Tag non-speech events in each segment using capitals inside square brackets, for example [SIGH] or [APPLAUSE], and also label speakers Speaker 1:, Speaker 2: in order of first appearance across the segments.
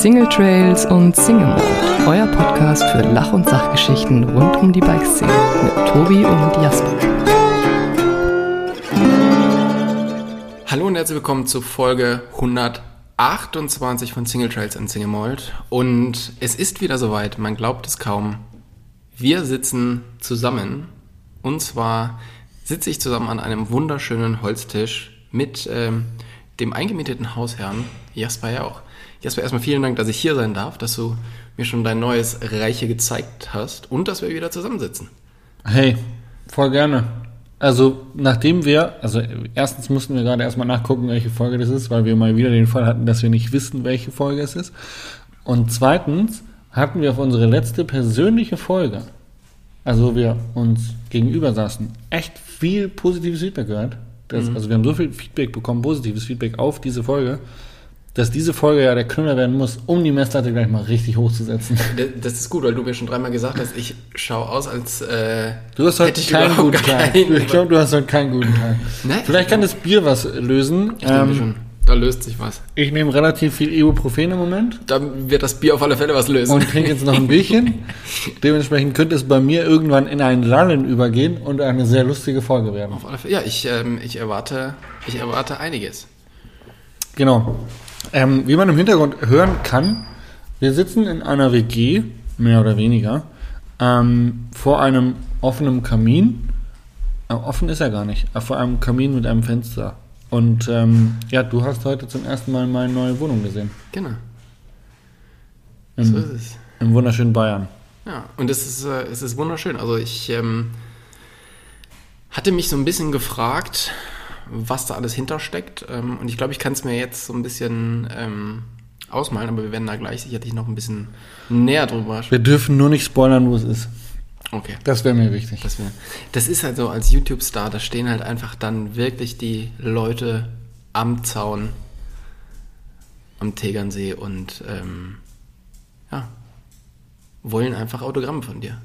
Speaker 1: Single Trails und Single Mode, euer Podcast für Lach- und Sachgeschichten rund um die Bikeszene mit Tobi und Jasper.
Speaker 2: Hallo und herzlich willkommen zu Folge 128 von Single Trails und Single Mold. Und es ist wieder soweit, man glaubt es kaum. Wir sitzen zusammen. Und zwar sitze ich zusammen an einem wunderschönen Holztisch mit ähm, dem eingemieteten Hausherrn Jasper Jauch. Jasper, erstmal vielen Dank, dass ich hier sein darf, dass du mir schon dein neues Reiche gezeigt hast und dass wir wieder zusammensitzen.
Speaker 3: Hey, voll gerne. Also, nachdem wir, also erstens mussten wir gerade erstmal nachgucken, welche Folge das ist, weil wir mal wieder den Fall hatten, dass wir nicht wissen, welche Folge es ist. Und zweitens hatten wir auf unsere letzte persönliche Folge, also wir uns gegenüber saßen, echt viel positives Feedback gehört. Das,
Speaker 2: Mhm.
Speaker 3: Also wir haben so viel Feedback bekommen, positives Feedback auf diese Folge, dass diese Folge ja der Knüller werden muss, um die Messlatte gleich mal richtig hochzusetzen.
Speaker 2: Das ist gut, weil du mir schon dreimal gesagt hast, ich schaue aus, als äh,
Speaker 3: Du hast heute keinen guten Tag.
Speaker 2: keinen-
Speaker 3: Ich glaube, du hast heute keinen guten Tag.
Speaker 2: Nein.
Speaker 3: Vielleicht kann das Bier was lösen.
Speaker 2: Ich
Speaker 3: Ähm,
Speaker 2: schon, da löst sich was.
Speaker 3: ich nehme relativ viel Ibuprofen im Moment
Speaker 2: Da wird das Bier auf alle Fälle was lösen.
Speaker 3: und trinke jetzt noch ein Bierchen. [LAUGHS] Dementsprechend könnte es bei mir irgendwann in ein Lallen übergehen und eine sehr lustige Folge werden.
Speaker 2: auf alle Fälle. Ja, ich, ähm, ich, erwarte, ich erwarte einiges.
Speaker 3: Genau. Ähm, wie man im Hintergrund hören kann, wir sitzen in einer WG, mehr oder weniger, ähm, vor einem offenen Kamin. Äh, offen ist er gar nicht, äh, vor einem Kamin mit einem Fenster. Und ähm, ja, du hast heute zum ersten Mal meine neue Wohnung gesehen.
Speaker 2: Genau,
Speaker 3: Im,
Speaker 2: so ist es.
Speaker 3: im wunderschönen Bayern.
Speaker 2: Ja, und es ist, äh, es ist wunderschön. Also ich ähm, hatte mich so ein bisschen gefragt, was da alles hintersteckt. Ähm, und ich glaube, ich kann es mir jetzt so ein bisschen ähm, ausmalen, aber wir werden da gleich sicherlich noch ein bisschen näher drüber
Speaker 3: Wir dürfen nur nicht spoilern, wo es ist.
Speaker 2: Okay.
Speaker 3: Das wäre mir wichtig.
Speaker 2: Das, wär, das ist halt so, als YouTube-Star, da stehen halt einfach dann wirklich die Leute am Zaun, am Tegernsee und ähm, ja, wollen einfach Autogramme von dir.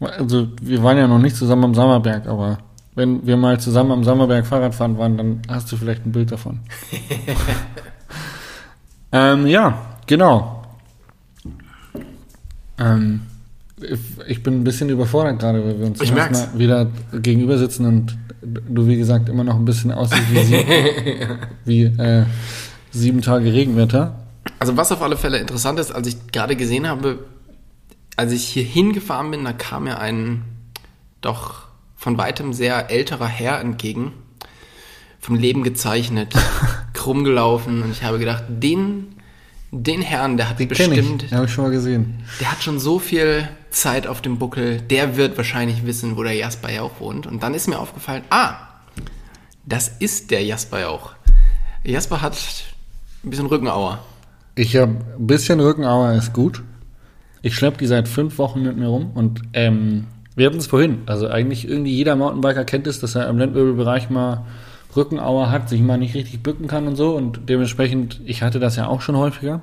Speaker 3: Also, wir waren ja noch nicht zusammen am Sammerberg, aber wenn wir mal zusammen am Sammerberg Fahrrad fahren waren, dann hast du vielleicht ein Bild davon. [LAUGHS] ähm, ja, genau. Ähm, ich- bin ein bisschen überfordert gerade, weil wir uns
Speaker 2: Ich merk's.
Speaker 3: Mal wieder gegenüber sitzen und du, wie gesagt, immer noch ein bisschen aussiehst wie, sie, [LAUGHS] wie äh, sieben Tage Regenwetter.
Speaker 2: Also was auf alle Fälle interessant ist, als ich gerade gesehen habe, als ich hier hingefahren bin, da kam mir ein doch von weitem sehr älterer Herr entgegen, vom Leben gezeichnet, [LAUGHS] krumm gelaufen und ich habe gedacht, den, den Herrn, der hat
Speaker 3: Kenn
Speaker 2: bestimmt,
Speaker 3: ich, den habe ich schon mal gesehen.
Speaker 2: der hat schon so viel Zeit auf dem Buckel, der wird wahrscheinlich wissen, wo der Jasper Jauch wohnt. Und dann ist mir aufgefallen, ah, das ist der Jasper Jauch. Jasper hat ein bisschen Rückenauer.
Speaker 3: Ich habe ein bisschen Rückenauer ist gut. Ich schleppe die seit fünf Wochen mit mir rum und ähm, wir hatten es vorhin. Also eigentlich irgendwie jeder Mountainbiker kennt es, dass er im Lendenwirbelbereich mal Rückenauer hat, sich mal nicht richtig bücken kann und so. Und dementsprechend, ich hatte das ja auch schon häufiger.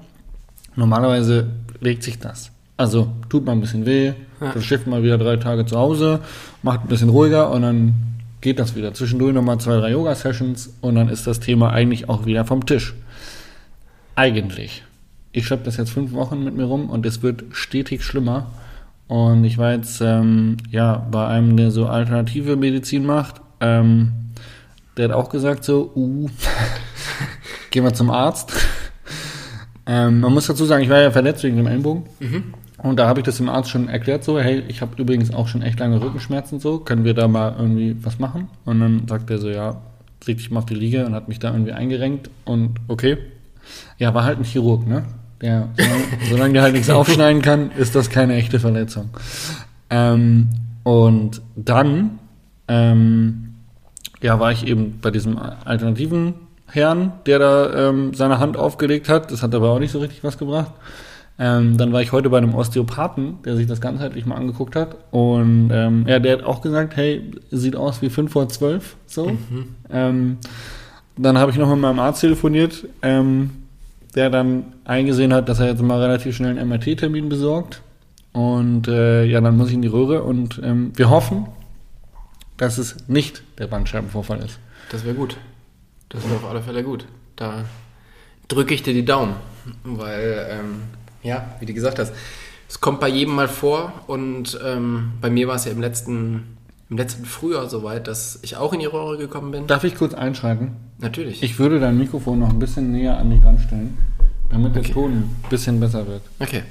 Speaker 3: Normalerweise legt sich das. Also tut mal ein bisschen weh,
Speaker 2: Ja.
Speaker 3: mal wieder drei Tage zu Hause, macht ein bisschen ruhiger und dann geht das wieder. Zwischendurch nochmal zwei, drei Yoga-Sessions und dann ist das Thema eigentlich auch wieder vom Tisch. Eigentlich. Ich schleppe das jetzt fünf Wochen mit mir rum und es wird stetig schlimmer. Und ich war jetzt ähm, ja bei einem, der so alternative Medizin macht. Ähm, der hat auch gesagt so, uh, [LAUGHS] gehen wir zum Arzt. ähm, man muss dazu sagen, ich war ja verletzt wegen dem Ellenbogen. Und da habe ich das dem Arzt schon erklärt so, hey, ich habe übrigens auch schon echt lange Rückenschmerzen so, können wir da mal irgendwie was machen? Und dann sagt er so, ja, leg dich mal auf die Liege und hat mich da irgendwie eingerenkt und okay. Ja, war halt ein Chirurg, ne? Der, solange, solange der halt nichts aufschneiden kann, ist das keine echte Verletzung. Ähm, und dann, ähm, ja, war ich eben bei diesem alternativen Herrn, der da ähm, seine Hand aufgelegt hat. Das hat aber auch nicht so richtig was gebracht. Ähm, dann war ich heute bei einem Osteopathen, der sich das ganzheitlich mal angeguckt hat. Und ähm, ja, der hat auch gesagt, hey, sieht aus wie 5 vor 12. So. Ähm, dann habe ich noch mit meinem Arzt telefoniert, ähm, der dann eingesehen hat, dass er jetzt mal relativ schnell einen MRT-Termin besorgt. Und äh, ja, dann muss ich in die Röhre und ähm, wir hoffen, dass es nicht der Bandscheibenvorfall ist.
Speaker 2: Das wäre gut. Das wäre auf alle Fälle gut. Da drücke ich dir die Daumen. weil, ähm, ja, wie du gesagt hast, es kommt bei jedem mal vor und ähm, bei mir war es ja im letzten, im letzten Frühjahr soweit, dass ich auch in die Röhre gekommen bin.
Speaker 3: Darf ich kurz einschreiten?
Speaker 2: Natürlich.
Speaker 3: Ich würde dein Mikrofon noch ein bisschen näher an dich ranstellen, damit der
Speaker 2: Okay.
Speaker 3: Ton ein bisschen besser wird.
Speaker 2: Okay.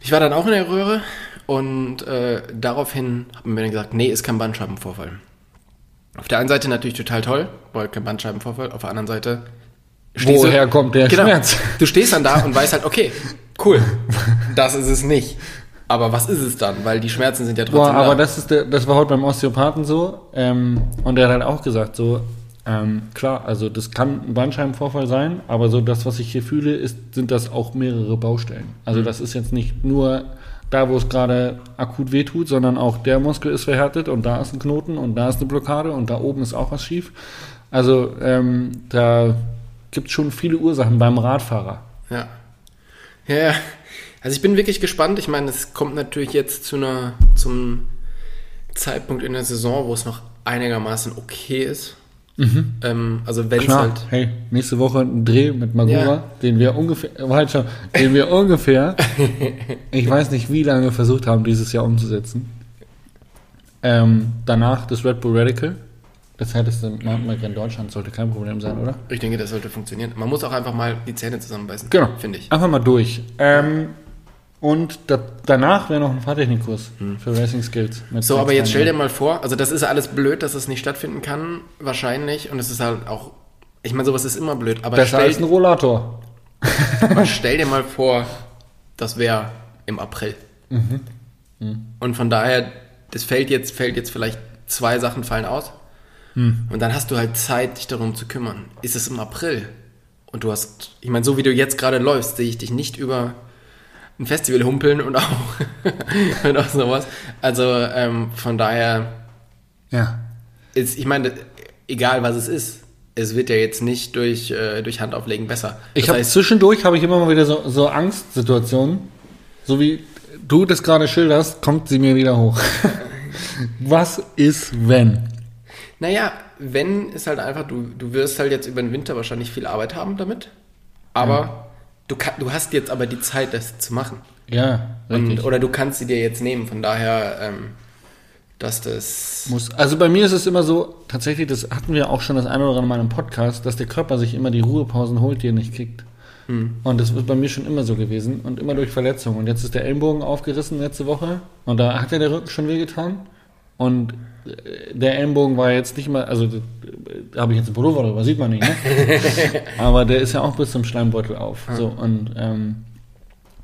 Speaker 2: Ich war dann auch in der Röhre und äh, daraufhin haben wir dann gesagt, nee, ist kein Bandscheibenvorfall. Auf der einen Seite natürlich total toll, weil kein Bandscheibenvorfall. Auf der anderen Seite
Speaker 3: Woher kommt der
Speaker 2: genau,
Speaker 3: Schmerz?
Speaker 2: Du stehst dann da und weißt halt, okay, cool, [LAUGHS] das ist es nicht. Aber was ist es dann? Weil die Schmerzen sind ja
Speaker 3: Boah,
Speaker 2: trotzdem
Speaker 3: aber
Speaker 2: da.
Speaker 3: das, ist der, das war heute beim Osteopathen so. Ähm, und der hat halt auch gesagt, so, ähm, klar, also das kann ein Bandscheibenvorfall sein, aber so das, was ich hier fühle, ist, sind das auch mehrere Baustellen. Also
Speaker 2: Mhm.
Speaker 3: das ist jetzt nicht nur da, wo es gerade akut wehtut, sondern auch der Muskel ist verhärtet und da ist ein Knoten und da ist eine Blockade und da oben ist auch was schief. Also ähm, da gibt es schon viele Ursachen beim Radfahrer.
Speaker 2: Ja, ja. Also ich bin wirklich gespannt. Ich meine, es kommt natürlich jetzt zu einer, zum Zeitpunkt in der Saison, wo es noch einigermaßen okay ist. Ähm, also wenn es halt.
Speaker 3: hey, nächste Woche ein Dreh mit Magura,
Speaker 2: Ja.
Speaker 3: den wir ungefähr, halt schon, den wir ungefähr, [LAUGHS] ich weiß nicht wie lange versucht haben, dieses Jahr umzusetzen. Ähm, danach das Red Bull Radical, das härteste Mountainbike in Deutschland, sollte kein Problem sein, oder?
Speaker 2: Ich denke, das sollte funktionieren. Man muss auch einfach mal die Zähne zusammenbeißen.
Speaker 3: Genau.
Speaker 2: Finde ich.
Speaker 3: Einfach mal durch. Ähm, und da, danach wäre noch ein Fahrtechnikkurs für Racing Skills.
Speaker 2: Hm. So, aber jetzt stell dir mal vor, also das ist alles blöd, dass es nicht stattfinden kann, wahrscheinlich. Und es ist halt auch, ich meine, sowas ist immer blöd. Aber
Speaker 3: Besser
Speaker 2: stell,
Speaker 3: als ein Rollator. [LAUGHS]
Speaker 2: aber stell dir mal vor, das wäre im April. Und von daher, das fällt jetzt, fällt jetzt vielleicht zwei Sachen fallen aus. Und dann hast du halt Zeit, dich darum zu kümmern. Ist es im April? Und du hast, ich meine, so wie du jetzt gerade läufst, sehe ich dich nicht über ein Festival humpeln und auch, [LAUGHS] und auch sowas. Also ähm, von daher
Speaker 3: Ja.
Speaker 2: ist, ich meine, egal was es ist, es wird ja jetzt nicht durch, äh, durch Handauflegen besser.
Speaker 3: Ich
Speaker 2: Das
Speaker 3: habe
Speaker 2: heißt,
Speaker 3: zwischendurch habe ich immer mal wieder so, so Angstsituationen, so wie du das gerade schilderst, kommt sie mir wieder hoch. [LAUGHS] Was ist wenn?
Speaker 2: naja, wenn ist halt einfach, du, du wirst halt jetzt über den Winter wahrscheinlich viel Arbeit haben damit, aber du, kann, du hast jetzt aber die Zeit, das zu machen.
Speaker 3: Ja, richtig.
Speaker 2: Und, oder du kannst sie dir jetzt nehmen, von daher, ähm, dass das...
Speaker 3: Muss. Also bei mir ist es immer so, tatsächlich, das hatten wir auch schon das eine oder andere Mal im Podcast, dass der Körper sich immer die Ruhepausen holt, die er nicht kriegt. Und das ist bei mir schon immer so gewesen und immer durch Verletzungen. Und jetzt ist der Ellenbogen aufgerissen letzte Woche und da hat ja der Rücken schon wehgetan. Und der Ellenbogen war jetzt nicht mal, also habe ich jetzt einen Pullover drüber, sieht man nicht, ne? [LAUGHS] Aber der ist ja auch bis zum Schleimbeutel auf. So, und ähm,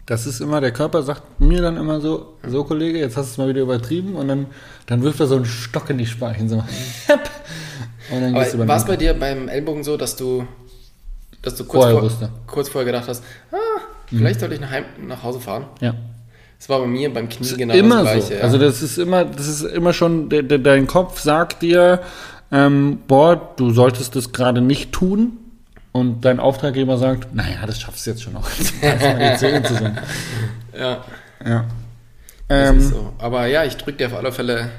Speaker 3: das ist immer, der Körper sagt mir dann immer so, so Kollege, jetzt hast du es mal wieder übertrieben und dann, dann wirft er so einen Stock in die Speichen. So. [LAUGHS] und dann gehst
Speaker 2: Aber war es bei dir beim Ellbogen so, dass du, dass du kurz,
Speaker 3: Vorher
Speaker 2: vor, kurz vorher gedacht hast, ah, vielleicht sollte ich nach, heim, nach Hause fahren?
Speaker 3: Ja.
Speaker 2: Das war bei mir beim Knie genau
Speaker 3: immer
Speaker 2: das
Speaker 3: so.
Speaker 2: Gleiche. ja.
Speaker 3: Also das ist immer, das ist immer schon, de, de, dein Kopf sagt dir, ähm, boah, du solltest das gerade nicht tun. Und dein Auftraggeber sagt, naja, das schaffst du jetzt schon noch. [LAUGHS]
Speaker 2: Ja,
Speaker 3: Ja. Ähm,
Speaker 2: so. Aber ja, ich drücke dir auf alle Fälle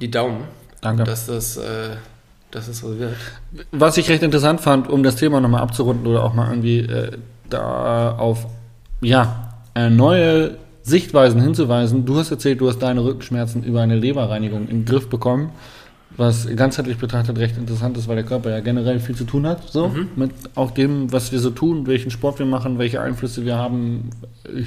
Speaker 2: die Daumen,
Speaker 3: Danke.
Speaker 2: dass das, äh, dass das so wird.
Speaker 3: Was ich recht interessant fand, um das Thema nochmal abzurunden oder auch mal irgendwie äh, da auf ja, äh, neue Sichtweisen hinzuweisen. Du hast erzählt, du hast deine Rückenschmerzen über eine Leberreinigung in den Griff bekommen, was ganzheitlich betrachtet recht interessant ist, weil der Körper ja generell viel zu tun hat, so mit auch dem, was wir so tun, welchen Sport wir machen, welche Einflüsse wir haben,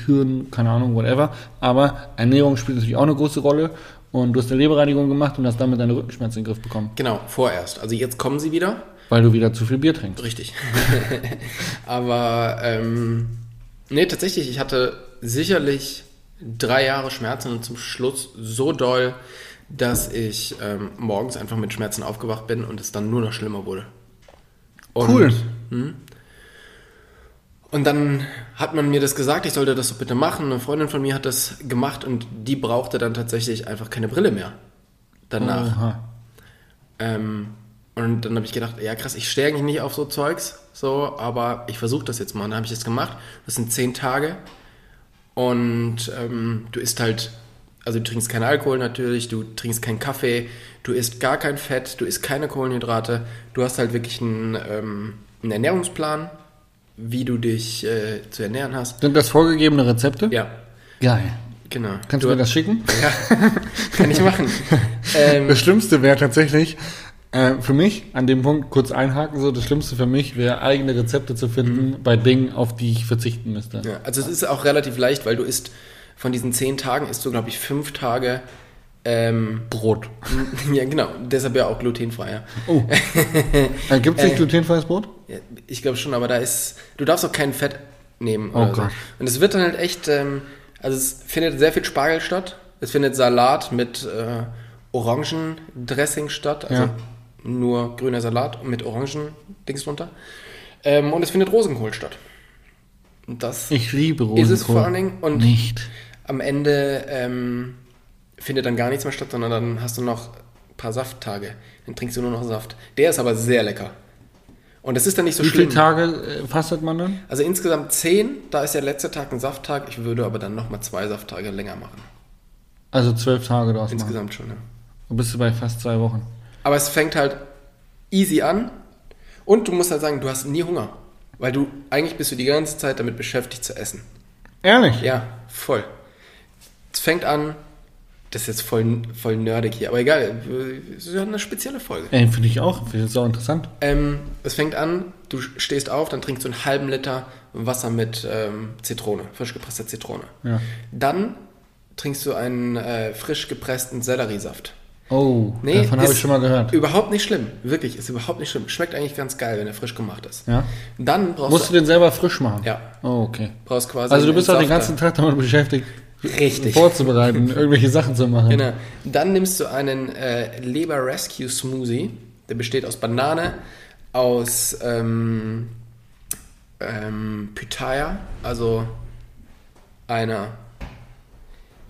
Speaker 3: Hirn, keine Ahnung, whatever. Aber Ernährung spielt natürlich auch eine große Rolle. Und du hast eine Leberreinigung gemacht und hast damit deine Rückenschmerzen in den Griff bekommen,
Speaker 2: Genau, vorerst. Also jetzt kommen sie wieder.
Speaker 3: weil du wieder zu viel Bier trinkst.
Speaker 2: Richtig. [LAUGHS] Aber ähm, nee, tatsächlich, ich hatte sicherlich drei Jahre Schmerzen und zum Schluss so doll, dass ich ähm, morgens einfach mit Schmerzen aufgewacht bin und es dann nur noch schlimmer wurde. Und,
Speaker 3: Cool.
Speaker 2: Hm? Und dann hat man mir das gesagt, ich sollte das doch bitte machen. Eine Freundin von mir hat das gemacht und die brauchte dann tatsächlich einfach keine Brille mehr. Danach. Ähm, und dann habe ich gedacht, ja krass, ich stehe eigentlich nicht auf so Zeugs, so, aber ich versuche das jetzt mal. Und dann habe ich das gemacht. Das sind zehn Tage. Und ähm, du isst halt, also du trinkst keinen Alkohol natürlich, du trinkst keinen Kaffee, du isst gar kein Fett, du isst keine Kohlenhydrate. Du hast halt wirklich einen, ähm, einen Ernährungsplan wie du dich äh, zu ernähren hast.
Speaker 3: Sind das vorgegebene Rezepte?
Speaker 2: Ja,
Speaker 3: Geil.
Speaker 2: genau.
Speaker 3: Kannst du, mir das schicken? [LAUGHS]
Speaker 2: Ja, kann ich machen. [LAUGHS] ähm,
Speaker 3: Das Schlimmste wäre tatsächlich, äh, für mich, an dem Punkt kurz einhaken, so, das Schlimmste für mich wäre, eigene Rezepte zu finden bei Dingen, auf die ich verzichten müsste.
Speaker 2: ja, also es ist auch relativ leicht, weil du isst von diesen zehn Tagen isst du, glaube ich, fünf Tage ähm,
Speaker 3: Brot. [LAUGHS]
Speaker 2: ja, genau. Deshalb ja auch glutenfrei. Ja.
Speaker 3: Oh. [LAUGHS] äh, Gibt es nicht glutenfreies Brot?
Speaker 2: Ich glaube schon, aber da ist. Du darfst auch kein Fett nehmen.
Speaker 3: Oh
Speaker 2: Oder so.
Speaker 3: Gott.
Speaker 2: Und es wird dann halt echt. Ähm, also es findet sehr viel Spargel statt. Es findet Salat mit äh, Orangendressing statt. Also
Speaker 3: Ja.
Speaker 2: Nur grüner Salat mit Orangen-Dings drunter. Ähm, und es findet Rosenkohl statt. Und das
Speaker 3: Ich liebe Rosenkohl.
Speaker 2: ist es vor allen Dingen. Und
Speaker 3: Nicht.
Speaker 2: am Ende ähm, findet dann gar nichts mehr statt, sondern dann hast du noch ein paar Safttage. Dann trinkst du nur noch Saft. Der ist aber sehr lecker. Und es ist dann nicht so
Speaker 3: Wie
Speaker 2: schlimm.
Speaker 3: viele Tage äh, fastet man dann?
Speaker 2: Also insgesamt zehn, da ist der letzte Tag ein Safttag. Ich würde aber dann nochmal zwei Safttage länger machen.
Speaker 3: Also zwölf Tage draus machen.
Speaker 2: Insgesamt schon, ja.
Speaker 3: Du bist du bei fast zwei Wochen.
Speaker 2: Aber es fängt halt easy an und du musst halt sagen, du hast nie Hunger. Weil du, eigentlich bist du die ganze Zeit damit beschäftigt zu essen.
Speaker 3: Ehrlich?
Speaker 2: Ja, voll. Es fängt an, das ist jetzt voll, voll nerdig hier, aber egal, es ist ja eine spezielle Folge.
Speaker 3: Ey, finde ich auch. Finde ich auch interessant.
Speaker 2: Ähm, es fängt an, du stehst auf, dann trinkst du einen halben Liter Wasser mit ähm, Zitrone, frisch gepresster Zitrone.
Speaker 3: Ja.
Speaker 2: Dann trinkst du einen äh, frisch gepressten Selleriesaft.
Speaker 3: Oh, davon habe ich schon mal gehört.
Speaker 2: Überhaupt nicht schlimm, wirklich, ist überhaupt nicht schlimm. Schmeckt eigentlich ganz geil, wenn er frisch gemacht ist.
Speaker 3: Ja.
Speaker 2: Dann brauchst
Speaker 3: Musst du den selber frisch machen?
Speaker 2: ja,
Speaker 3: Oh, okay.
Speaker 2: brauchst quasi
Speaker 3: Also du bist auch den ganzen Tag damit beschäftigt,
Speaker 2: Richtig.
Speaker 3: vorzubereiten, irgendwelche Sachen zu machen.
Speaker 2: Genau. Dann nimmst du einen äh, Leber Rescue Smoothie. Der besteht aus Banane, aus ähm, ähm, Pitaya, also einer.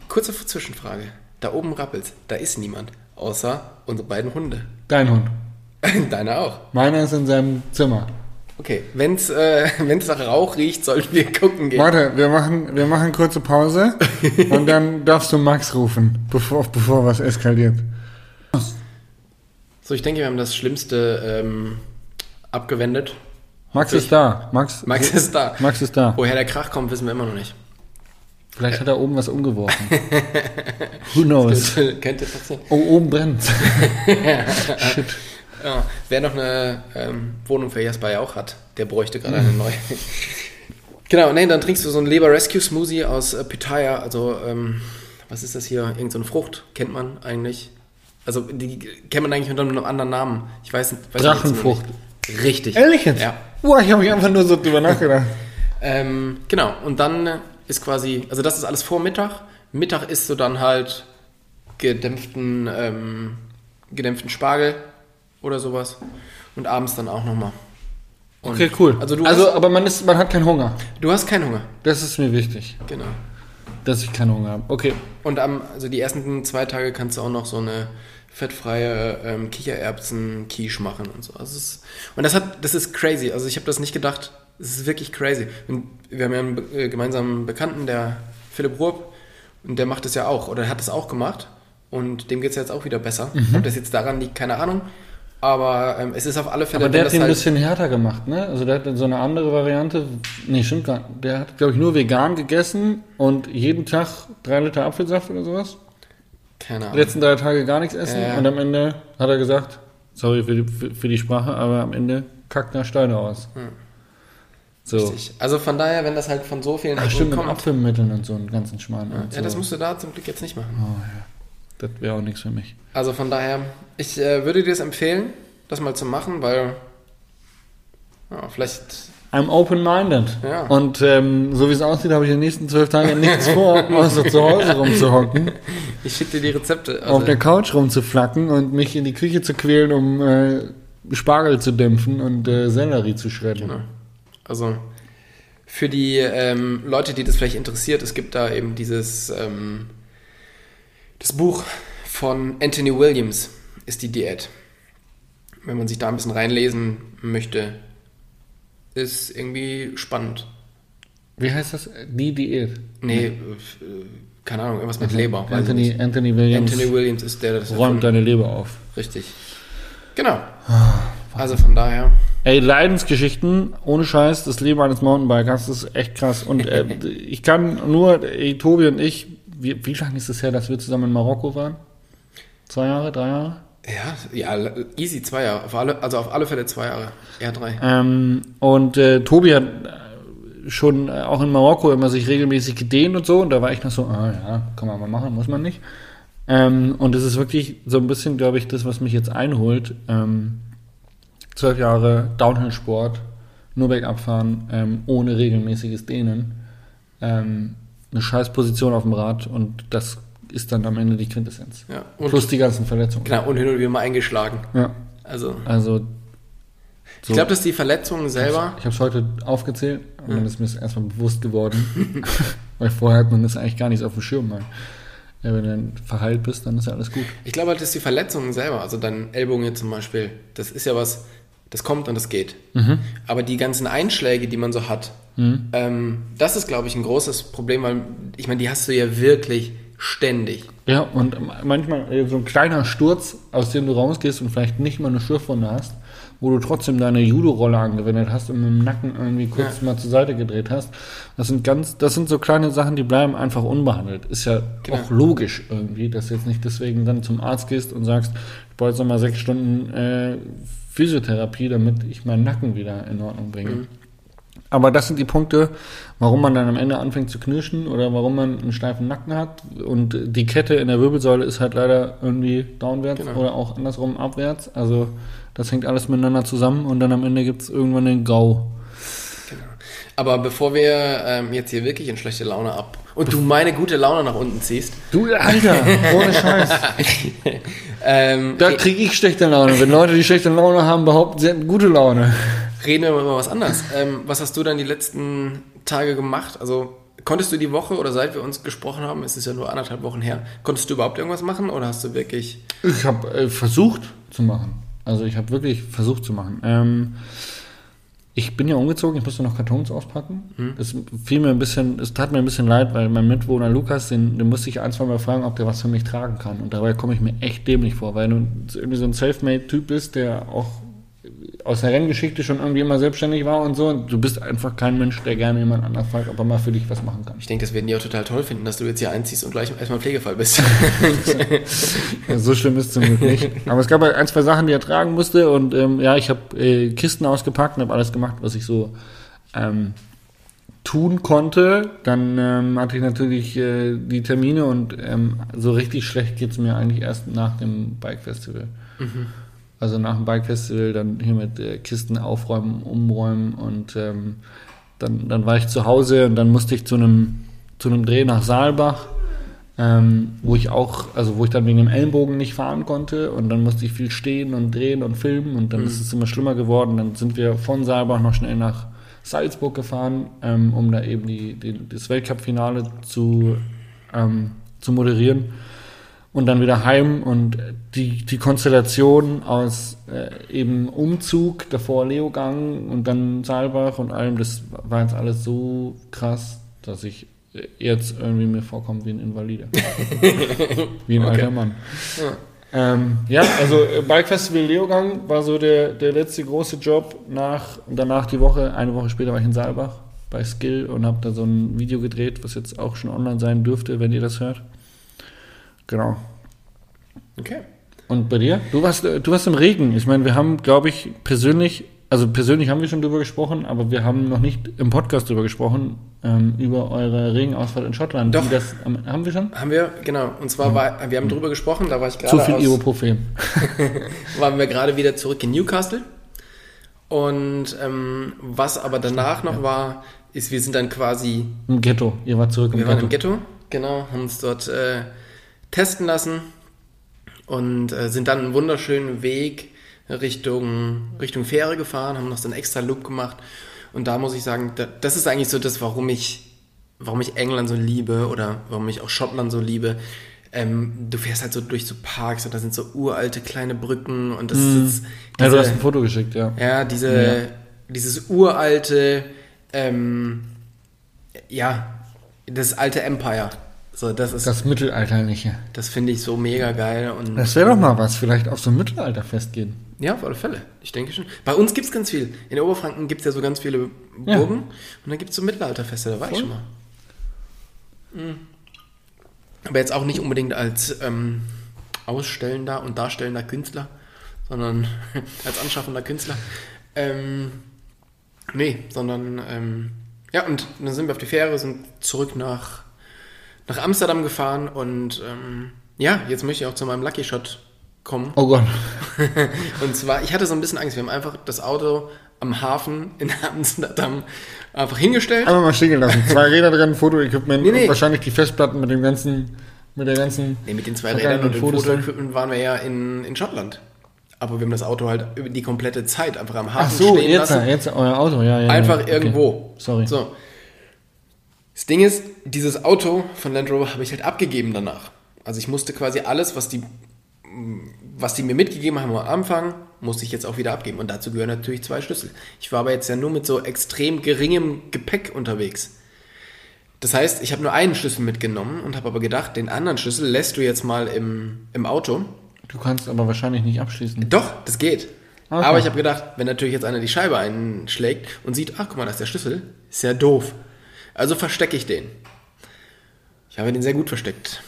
Speaker 2: Kurze Zwischenfrage. Da oben rappelt, da ist niemand, außer unsere beiden Hunde.
Speaker 3: Dein Hund. [LAUGHS]
Speaker 2: Deiner auch.
Speaker 3: Meiner ist in seinem Zimmer.
Speaker 2: Okay, wenn's, äh, [LAUGHS] wenn's nach Rauch riecht, sollten wir gucken gehen.
Speaker 3: Warte, wir machen, wir machen kurze Pause [LAUGHS] und dann darfst du Max rufen, bevor, bevor was eskaliert.
Speaker 2: So, ich denke, wir haben das Schlimmste ähm, abgewendet.
Speaker 3: Max ist da. Max,
Speaker 2: Max ist da.
Speaker 3: Max ist da.
Speaker 2: Woher der Krach kommt, wissen wir immer noch nicht.
Speaker 3: Vielleicht hat er oben was umgeworfen. [LAUGHS] Who knows?
Speaker 2: Könnte passieren.
Speaker 3: Oh, oben brennt. [LAUGHS] Shit.
Speaker 2: Ja, wer noch eine ähm, Wohnung für Jasper ja auch hat, der bräuchte gerade eine neue. [LAUGHS] genau, nee, dann trinkst du so einen Leber Rescue Smoothie aus äh, Pitaya. Also, ähm, was ist das hier? Irgend so eine Frucht, kennt man eigentlich. Also, die kennt man eigentlich unter einem anderen Namen. Ich weiß nicht. Weiß
Speaker 3: Drachenfrucht.
Speaker 2: nicht. Richtig.
Speaker 3: Ehrlich jetzt?
Speaker 2: Ja.
Speaker 3: Boah, ich habe mich einfach nur so drüber nachgedacht.
Speaker 2: Ähm, genau, und dann äh, ist quasi, also das ist alles vor Mittag. Mittag isst du dann halt gedämpften, ähm, gedämpften Spargel oder sowas. Und abends dann auch nochmal.
Speaker 3: Okay, cool.
Speaker 2: Also du,
Speaker 3: also
Speaker 2: hast,
Speaker 3: aber man, ist, man hat keinen Hunger.
Speaker 2: du hast keinen Hunger.
Speaker 3: Das ist mir wichtig,
Speaker 2: Genau.
Speaker 3: dass ich keinen Hunger habe. Okay.
Speaker 2: Und am, also die ersten zwei Tage kannst du auch noch so eine fettfreie ähm, Kichererbsen-Quiche machen und so. Also es ist, und das hat, das ist crazy. Also ich habe das nicht gedacht. Es ist wirklich crazy. Und wir haben ja einen äh, gemeinsamen Bekannten, der Philipp Rupp, und der macht es ja auch, oder hat es auch gemacht. Und dem geht es ja jetzt auch wieder besser.
Speaker 3: Mhm.
Speaker 2: Ob das jetzt daran liegt, keine Ahnung. Aber ähm, es ist auf alle Fälle,
Speaker 3: Aber der hat den
Speaker 2: das
Speaker 3: ein
Speaker 2: halt-
Speaker 3: bisschen härter gemacht, ne? Also der hat so eine andere Variante. Nee, stimmt gar nicht. Der hat, glaube ich, nur vegan gegessen und jeden Tag drei Liter Apfelsaft oder sowas.
Speaker 2: keine
Speaker 3: Die
Speaker 2: Ahnung.
Speaker 3: letzten drei Tage gar nichts essen.
Speaker 2: Ja.
Speaker 3: Und am Ende hat er gesagt, sorry für die, für, für die Sprache, aber am Ende kackt er Steine aus. So.
Speaker 2: Richtig. Also von daher, wenn das halt von so vielen
Speaker 3: Ach, stimmt, mit
Speaker 2: kommt.
Speaker 3: Apfelmitteln und so einen ganzen Schmarrn. und
Speaker 2: Ja, das
Speaker 3: so.
Speaker 2: musst du da zum Glück jetzt nicht machen.
Speaker 3: Oh, ja. Das wäre auch nichts für mich.
Speaker 2: Also von daher, ich äh, würde dir das empfehlen, das mal zu machen, weil ja, vielleicht,
Speaker 3: I'm open-minded.
Speaker 2: Ja.
Speaker 3: Und ähm, so wie es aussieht, habe ich in den nächsten zwölf Tagen nichts vor, [LAUGHS] außer zu Hause rumzuhocken,
Speaker 2: ich schicke dir die Rezepte.
Speaker 3: auf
Speaker 2: Also,
Speaker 3: der Couch rumzuflacken und mich in die Küche zu quälen, um äh, Spargel zu dämpfen und äh, Sellerie zu schredden.
Speaker 2: Genau. Also für die ähm, Leute, die das vielleicht interessiert, es gibt da eben dieses ähm, das Buch von Anthony Williams ist die Diät. Wenn man sich da ein bisschen reinlesen möchte, ist irgendwie spannend.
Speaker 3: Wie heißt das? Die Diät.
Speaker 2: Nee, äh, keine Ahnung, irgendwas mit Leber.
Speaker 3: Anthony. Anthony Williams
Speaker 2: Anthony Williams ist der, der das
Speaker 3: räumt deine Leber auf.
Speaker 2: Richtig. Genau. Also von daher,
Speaker 3: Ey, Leidensgeschichten, ohne Scheiß, das Leben eines Mountainbikers, das ist echt krass. Und äh, [LAUGHS] ich kann nur, ey, Tobi und ich, wie, wie lange ist es her, dass wir zusammen in Marokko waren? Zwei Jahre, drei Jahre?
Speaker 2: Ja, ja, easy, zwei Jahre. Auf alle, also auf alle Fälle zwei Jahre. Eher drei.
Speaker 3: Ähm, und äh, Tobi hat äh, schon äh, auch in Marokko immer sich regelmäßig gedehnt und so. Und da war ich noch so, ah ja, kann man mal machen, muss man nicht. Ähm, und es ist wirklich so ein bisschen, glaube ich, das, was mich jetzt einholt. Ähm, zwölf Jahre Downhill-Sport, nur bergab fahren, ähm, ohne regelmäßiges Dehnen. Ähm, eine scheiß Position auf dem Rad und das ist dann am Ende die Quintessenz.
Speaker 2: Ja,
Speaker 3: Plus die ganzen Verletzungen.
Speaker 2: genau, und hin und wieder mal eingeschlagen.
Speaker 3: Ja,
Speaker 2: Also,
Speaker 3: also
Speaker 2: ich glaube, dass die Verletzungen selber.
Speaker 3: Ich habe es heute aufgezählt und dann ist mir das erstmal bewusst geworden. [LAUGHS] Weil vorher hat man das eigentlich gar nicht so auf dem Schirm. Mal. Ja, wenn du dann verheilt bist, dann ist ja alles gut.
Speaker 2: Ich glaube halt, dass die Verletzungen selber, also dein Ellbogen jetzt zum Beispiel, das ist ja was, das kommt und das geht.
Speaker 3: Mhm.
Speaker 2: Aber die ganzen Einschläge, die man so hat, ähm, das ist, glaube ich, ein großes Problem, weil ich meine, die hast du ja wirklich ständig.
Speaker 3: Ja, und manchmal äh, so ein kleiner Sturz, aus dem du rausgehst und vielleicht nicht mal eine Schürfwunde hast, wo du trotzdem deine Judo-Rolle angewendet hast und mit dem Nacken irgendwie kurz
Speaker 2: Ja.
Speaker 3: mal zur Seite gedreht hast. Das sind ganz, das sind so kleine Sachen, die bleiben einfach unbehandelt. Ist ja
Speaker 2: Genau.
Speaker 3: auch logisch irgendwie, dass du jetzt nicht deswegen dann zum Arzt gehst und sagst, ich brauche jetzt noch mal sechs Stunden äh, Physiotherapie, damit ich meinen Nacken wieder in Ordnung bringe.
Speaker 2: Mhm.
Speaker 3: Aber das sind die Punkte, warum man dann am Ende anfängt zu knirschen oder warum man einen steifen Nacken hat. Und die Kette in der Wirbelsäule ist halt leider irgendwie downwärts
Speaker 2: Genau.
Speaker 3: oder auch andersrum abwärts. Also das hängt alles miteinander zusammen und dann am Ende gibt es irgendwann den Gau.
Speaker 2: Aber bevor wir ähm, jetzt hier wirklich in schlechte Laune ab und du meine gute Laune nach unten ziehst,
Speaker 3: Du, Alter, ohne Scheiß. [LAUGHS]
Speaker 2: ähm,
Speaker 3: Da kriege ich schlechte Laune. Wenn Leute, die schlechte Laune haben, behaupten, sie hätten gute Laune.
Speaker 2: reden wir mal über was anderes. Ähm, was hast du dann die letzten Tage gemacht? Also konntest du die Woche oder seit wir uns gesprochen haben, es ist ja nur anderthalb Wochen her, konntest du überhaupt irgendwas machen oder hast du wirklich
Speaker 3: Ich habe äh, versucht zu machen. Also ich habe wirklich versucht zu machen. Ähm, ich bin ja umgezogen, ich musste noch Kartons auspacken. Das fiel mir ein bisschen, es tat mir ein bisschen leid, weil mein Mitwohner Lukas, den, den musste ich ein, zwei Mal fragen, ob der was für mich tragen kann. Und dabei komme ich mir echt dämlich vor, weil du irgendwie so ein Selfmade-Typ bist, der auch aus der Renngeschichte schon irgendwie immer selbstständig war und so. Und du bist einfach kein Mensch, der gerne jemand anders fragt, ob er mal für dich was machen kann.
Speaker 2: Ich denke, das werden die auch total toll finden, dass du jetzt hier einziehst und gleich erstmal Pflegefall bist. [LAUGHS]
Speaker 3: Ja, so schlimm ist es zum Glück nicht. Aber es gab halt ein, zwei Sachen, die er tragen musste. Und ähm, ja, ich habe äh, Kisten ausgepackt und habe alles gemacht, was ich so ähm, tun konnte. Dann ähm, hatte ich natürlich äh, die Termine und ähm, so richtig schlecht geht's mir eigentlich erst nach dem Bike Festival. Also nach dem Bike Festival dann hier mit äh, Kisten aufräumen, umräumen und ähm, dann, dann war ich zu Hause und dann musste ich zu einem zu einem Dreh nach Saalbach, ähm, wo ich auch, also wo ich dann wegen dem Ellenbogen nicht fahren konnte und dann musste ich viel stehen und drehen und filmen und dann ist es immer schlimmer geworden. Dann sind wir von Saalbach noch schnell nach Salzburg gefahren, ähm, um da eben die, die, das Weltcup-Finale zu, ähm, zu moderieren und dann wieder heim und die, die Konstellation aus äh, eben Umzug, davor Leogang und dann Saalbach und allem, das war jetzt alles so krass, dass ich jetzt irgendwie mir vorkomme wie ein Invalide. [LAUGHS] wie ein
Speaker 2: Okay.
Speaker 3: alter Mann. Ähm, ja, also äh, Bike Festival Leogang war so der, der letzte große Job nach danach die Woche, eine Woche später war ich in Saalbach bei Skill und habe da so ein Video gedreht, was jetzt auch schon online sein dürfte, wenn ihr das hört. Genau.
Speaker 2: Okay.
Speaker 3: Und bei dir? Du warst, äh, du warst im Regen. Ich meine, wir haben, glaube ich, persönlich, also persönlich haben wir schon drüber gesprochen, aber wir haben noch nicht im Podcast drüber gesprochen, ähm, über eure Regenausfahrt in Schottland.
Speaker 2: Doch.
Speaker 3: Wie das, haben wir schon?
Speaker 2: Haben wir, genau. Und zwar war, wir haben drüber gesprochen, da war ich
Speaker 3: Mhm. Zu
Speaker 2: gerade
Speaker 3: viel
Speaker 2: aus,
Speaker 3: Ibuprofen. [LAUGHS] [LAUGHS]
Speaker 2: waren wir gerade wieder zurück in Newcastle. Und ähm, was aber danach noch war, ist, wir sind dann quasi,
Speaker 3: Im Ghetto. Ihr wart zurück im
Speaker 2: wir waren
Speaker 3: Ghetto.
Speaker 2: im Ghetto, genau, haben uns dort äh, testen lassen und äh, sind dann einen wunderschönen Weg Richtung, Richtung Fähre gefahren, haben noch so einen extra Loop gemacht. Und da muss ich sagen, da, das ist eigentlich so das, warum ich, warum ich England so liebe oder warum ich auch Schottland so liebe. Ähm, du fährst halt so durch so Parks und da sind so uralte kleine Brücken und das ist
Speaker 3: Mhm. Ja, du hast
Speaker 2: diese-
Speaker 3: ein Foto geschickt, ja.
Speaker 2: ja, diese, dieses uralte, ähm, ja, das alte Empire. So, das ist, das,
Speaker 3: Das Mittelalterliche.
Speaker 2: finde ich so mega geil und
Speaker 3: Das wäre doch mal was, vielleicht auf so ein Mittelalterfest gehen.
Speaker 2: Ja, auf alle Fälle. Ich denke schon. Bei uns gibt es ganz viel. In Oberfranken gibt es ja so ganz viele
Speaker 3: Ja.
Speaker 2: Burgen. Und dann gibt es so Mittelalterfeste, da war ich
Speaker 3: Voll.
Speaker 2: schon mal. Mhm. Aber jetzt auch nicht unbedingt als ähm, ausstellender und darstellender Künstler, sondern [LAUGHS] als anschaffender Künstler. Ähm, nee, sondern ähm, ja, und dann sind wir auf die Fähre, sind zurück nach, nach Amsterdam gefahren und ähm, ja, jetzt möchte ich auch zu meinem Lucky Shot kommen.
Speaker 3: Oh Gott. [LAUGHS]
Speaker 2: Und zwar, ich hatte so ein bisschen Angst. Wir haben einfach das Auto am Hafen in [LAUGHS] Amsterdam einfach hingestellt.
Speaker 3: Einfach mal stehen lassen. Zwei Räder dran, Fotoequipment
Speaker 2: Nee, nee.
Speaker 3: und wahrscheinlich die Festplatten mit dem ganzen, mit der ganzen.
Speaker 2: Nee, mit den zwei Rädern und dem
Speaker 3: drin.
Speaker 2: Fotoequipment waren wir ja in, in Schottland. Aber wir haben das Auto halt über die komplette Zeit einfach am Hafen
Speaker 3: Ach so,
Speaker 2: stehen
Speaker 3: jetzt,
Speaker 2: lassen.
Speaker 3: jetzt euer Auto, ja, ja.
Speaker 2: Einfach
Speaker 3: ja. Okay.
Speaker 2: irgendwo.
Speaker 3: Sorry.
Speaker 2: So. Das Ding ist, dieses Auto von Land Rover habe ich halt abgegeben danach. Also ich musste quasi alles, was die, was die mir mitgegeben haben am Anfang, musste ich jetzt auch wieder abgeben. Und dazu gehören natürlich zwei Schlüssel. Ich war aber jetzt ja nur mit so extrem geringem Gepäck unterwegs. Das heißt, ich habe nur einen Schlüssel mitgenommen und habe aber gedacht, den anderen Schlüssel lässt du jetzt mal im, im Auto.
Speaker 3: Du kannst aber wahrscheinlich nicht abschließen.
Speaker 2: Doch, das geht.
Speaker 3: Okay.
Speaker 2: Aber ich habe gedacht, wenn natürlich jetzt einer die Scheibe einschlägt und sieht, ach guck mal, da ist der Schlüssel, ist ja doof. Also verstecke ich den. Ich habe den sehr gut versteckt.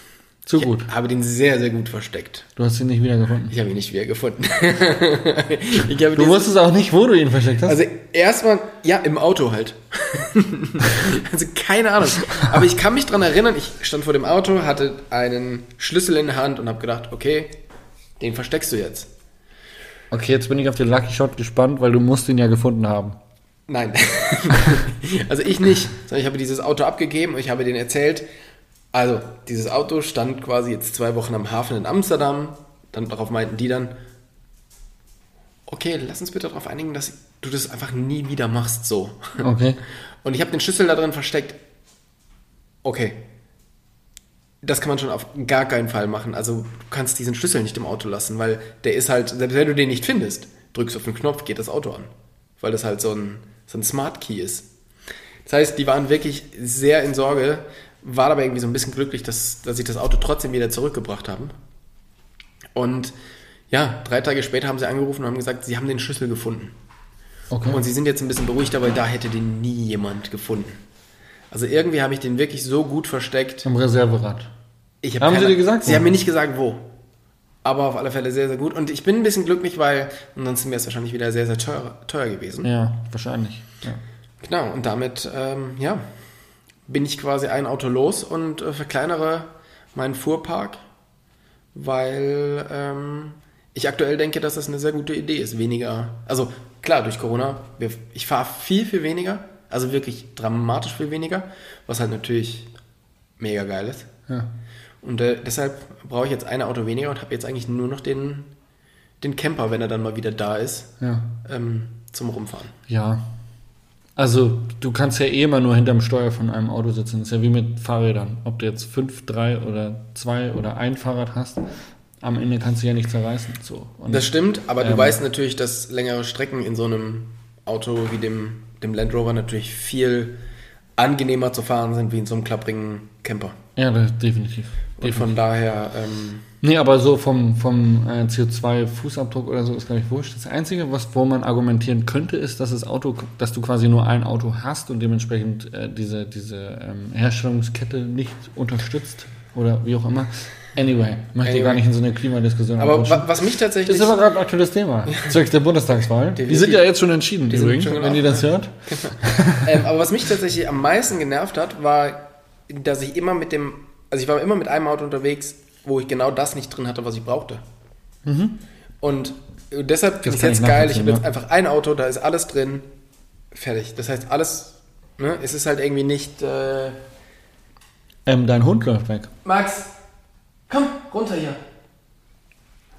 Speaker 3: Zu gut.
Speaker 2: Ich habe den sehr, sehr gut versteckt.
Speaker 3: Du hast ihn nicht wiedergefunden.
Speaker 2: Ich habe ihn nicht wieder gefunden. [LAUGHS] ich habe
Speaker 3: Du wusstest auch nicht, wo du ihn versteckt hast.
Speaker 2: also erstmal, ja, im Auto halt. [LAUGHS] also keine Ahnung. Aber ich kann mich dran erinnern, ich stand vor dem Auto, hatte einen Schlüssel in der Hand und habe gedacht, okay, den versteckst du jetzt.
Speaker 3: okay, jetzt bin ich auf den Lucky Shot gespannt, weil du musst ihn ja gefunden haben.
Speaker 2: Nein. [LAUGHS] also ich nicht, sondern ich habe dieses Auto abgegeben und ich habe denen erzählt, also dieses Auto stand quasi jetzt zwei Wochen am Hafen in Amsterdam. Dann darauf meinten die dann, okay, lass uns bitte darauf einigen, dass du das einfach nie wieder machst so.
Speaker 3: Okay. [LAUGHS]
Speaker 2: Und ich habe den Schlüssel da drin versteckt. Okay. Das kann man schon auf gar keinen Fall machen. Also du kannst diesen Schlüssel nicht im Auto lassen, weil der ist halt, selbst wenn du den nicht findest, drückst auf den Knopf, geht das Auto an. Weil das halt so ein, so ein Smart Key ist. Das heißt, die waren wirklich sehr in Sorge, waren aber irgendwie so ein bisschen glücklich, dass, dass sie das Auto trotzdem wieder zurückgebracht haben. Und ja, drei Tage später haben sie angerufen und haben gesagt, sie haben den Schlüssel gefunden.
Speaker 3: Okay.
Speaker 2: Und sie sind jetzt ein bisschen beruhigter, weil da hätte den nie jemand gefunden. Also irgendwie habe ich den wirklich so gut versteckt.
Speaker 3: Im Reserverad.
Speaker 2: Ich hab
Speaker 3: Haben
Speaker 2: keine-
Speaker 3: sie dir gesagt,
Speaker 2: Sie
Speaker 3: wo?
Speaker 2: haben mir nicht gesagt, wo. Aber auf alle Fälle sehr, sehr gut. Und ich bin ein bisschen glücklich, weil ansonsten wäre es wahrscheinlich wieder sehr, sehr teuer, teuer gewesen.
Speaker 3: Ja, wahrscheinlich. Ja.
Speaker 2: Genau, und damit, ähm, ja, bin ich quasi ein Auto los und äh, verkleinere meinen Fuhrpark, weil ähm, ich aktuell denke, dass das eine sehr gute Idee ist. Weniger, also klar, durch Corona, wir, ich fahre viel, viel weniger, also wirklich dramatisch viel weniger, was halt natürlich mega geil ist.
Speaker 3: Ja.
Speaker 2: Und äh, deshalb brauche ich jetzt ein Auto weniger und habe jetzt eigentlich nur noch den, den Camper, wenn er dann mal wieder da ist,
Speaker 3: Ja.
Speaker 2: ähm, zum Rumfahren.
Speaker 3: Ja. Also, du kannst ja eh immer nur hinterm Steuer von einem Auto sitzen. Das ist ja wie mit Fahrrädern. Ob du jetzt fünf, drei oder zwei oder ein Fahrrad hast, am Ende kannst du ja nicht zerreißen. So. Und
Speaker 2: Das stimmt, aber du
Speaker 3: Ähm.
Speaker 2: weißt natürlich, dass längere Strecken in so einem Auto wie dem, dem Land Rover natürlich viel angenehmer zu fahren sind wie in so einem klapprigen Camper.
Speaker 3: Ja, das, definitiv.
Speaker 2: Und von daher, ähm,
Speaker 3: Nee, aber so vom, vom äh, CO2-Fußabdruck oder so ist, glaube ich, wurscht. Das Einzige, was, wo man argumentieren könnte, ist, dass das Auto, dass du quasi nur ein Auto hast und dementsprechend äh, diese, diese ähm, Herstellungskette nicht unterstützt oder wie auch immer. Anyway, möchte
Speaker 2: Anyway.
Speaker 3: gar nicht in so eine Klimadiskussion
Speaker 2: aber wa was mich
Speaker 3: Das
Speaker 2: tatsächlich...
Speaker 3: ist aber gerade ein aktuelles Thema. Zwecks der Bundestagswahl. Die sind ja jetzt schon entschieden,
Speaker 2: Die
Speaker 3: übrigens,
Speaker 2: schon
Speaker 3: wenn ihr das hört. [LAUGHS]
Speaker 2: ähm, aber was mich tatsächlich am meisten genervt hat, war, dass ich immer mit dem... Also ich war immer mit einem Auto unterwegs, wo ich genau das nicht drin hatte, was ich brauchte. Und deshalb finde ich
Speaker 3: Mhm. kann
Speaker 2: jetzt geil. Ich habe jetzt einfach ein Auto, da ist alles drin, fertig. Das heißt, alles... Ne, es ist halt irgendwie nicht... Äh,
Speaker 3: Ähm, dein Hund läuft weg.
Speaker 2: Max, komm, runter hier.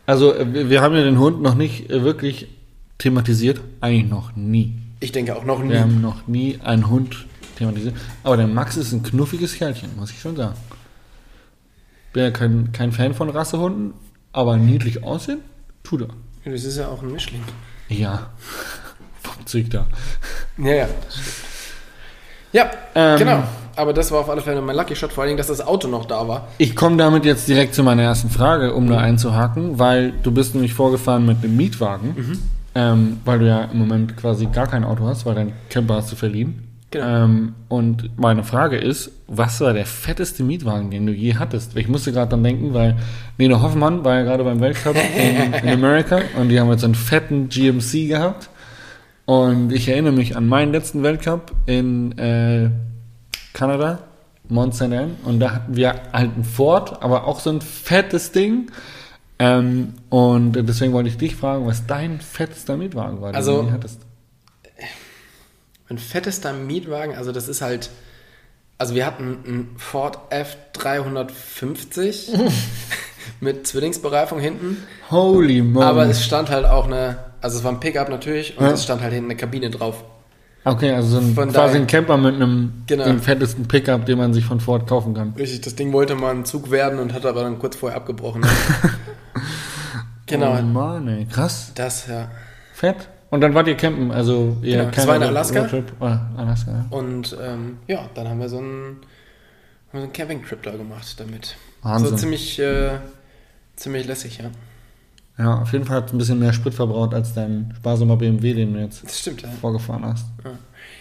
Speaker 3: Also, äh, wir wir haben ja den Hund noch nicht äh, wirklich thematisiert. Eigentlich noch nie.
Speaker 2: Ich denke auch noch nie.
Speaker 3: Wir haben noch nie einen Hund thematisiert. Aber der Max ist ein knuffiges Kerlchen, muss ich schon sagen. Bin ja kein, kein Fan von Rassehunden, aber niedlich aussehen, tut er.
Speaker 2: Das ist ja auch ein Mischling.
Speaker 3: Ja. [LAUGHS] Vom Züchter.
Speaker 2: Ja, ja. Ja,
Speaker 3: Ähm,
Speaker 2: genau. Aber das war auf alle Fälle mein Lucky Shot, vor allen Dingen, dass das Auto noch da war.
Speaker 3: Ich komme damit jetzt direkt zu meiner ersten Frage, um da einzuhaken, weil du bist nämlich vorgefahren mit einem Mietwagen, ähm, weil du ja im Moment quasi gar kein Auto hast, weil dein Camper hast du verliehen.
Speaker 2: Genau.
Speaker 3: Ähm, und meine Frage ist, was war der fetteste Mietwagen, den du je hattest? Ich musste gerade dann denken, weil Nino Hoffmann war ja gerade beim Weltcup in, in [LAUGHS] Amerika und die haben jetzt einen fetten GMC gehabt. Und ich erinnere mich an meinen letzten Weltcup in äh, Kanada, Mont Saint Anne. Und da hatten wir halt einen Ford, aber auch so ein fettes Ding. Ähm, und deswegen wollte ich dich fragen, was dein fettester Mietwagen war, den
Speaker 2: Also-
Speaker 3: du je hattest.
Speaker 2: Mein fettester Mietwagen, also das ist halt, also wir hatten einen Ford F350 [LAUGHS] mit Zwillingsbereifung hinten,
Speaker 3: Holy moly.
Speaker 2: aber es stand halt auch eine, also es war ein Pickup natürlich und
Speaker 3: Ja.
Speaker 2: es stand halt hinten eine Kabine drauf.
Speaker 3: Okay, also so ein,
Speaker 2: Von
Speaker 3: quasi
Speaker 2: daher-
Speaker 3: ein Camper mit einem
Speaker 2: Genau.
Speaker 3: dem fettesten Pickup, den man sich von Ford kaufen kann.
Speaker 2: Richtig, das Ding wollte mal ein Zug werden und hat aber dann kurz vorher abgebrochen. [LAUGHS] genau,
Speaker 3: Oh Mann, ey, krass.
Speaker 2: das, ja.
Speaker 3: Fett. Und dann wart ihr campen, also ihr
Speaker 2: Genau, das war in Alaska.
Speaker 3: Roadtrip. Ah, Alaska, ja.
Speaker 2: Und ähm, ja, dann haben wir so einen, so einen Camping-Trip da gemacht damit.
Speaker 3: Wahnsinn.
Speaker 2: So ziemlich, äh, ziemlich lässig, ja.
Speaker 3: Ja, auf jeden Fall hat es ein bisschen mehr Sprit verbraucht als dein sparsamer BMW, den du jetzt
Speaker 2: Das stimmt, ja.
Speaker 3: vorgefahren hast.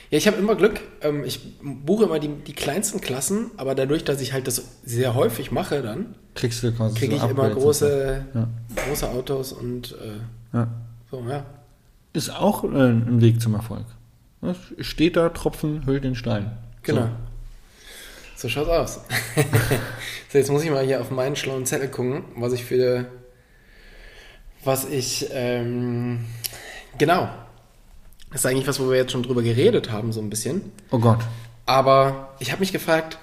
Speaker 2: Ja, ich habe immer Glück. Ähm, ich buche immer die, die kleinsten Klassen, aber dadurch, dass ich halt das sehr häufig mache, dann
Speaker 3: Kriegst du quasi
Speaker 2: kriege
Speaker 3: so
Speaker 2: ich immer große,
Speaker 3: Ja.
Speaker 2: große Autos und äh,
Speaker 3: so. Ja.
Speaker 2: So.
Speaker 3: Ist auch äh, ein Weg zum Erfolg. Ne? Steht da, Tropfen hüllt den Stein.
Speaker 2: Genau. So, schaut's aus. [LAUGHS] so, jetzt muss ich mal hier auf meinen schlauen Zettel gucken, was ich für. Was ich. Ähm, genau. Das ist eigentlich was, wo wir jetzt schon drüber geredet haben, so ein bisschen.
Speaker 3: Oh Gott.
Speaker 2: Aber ich habe mich gefragt,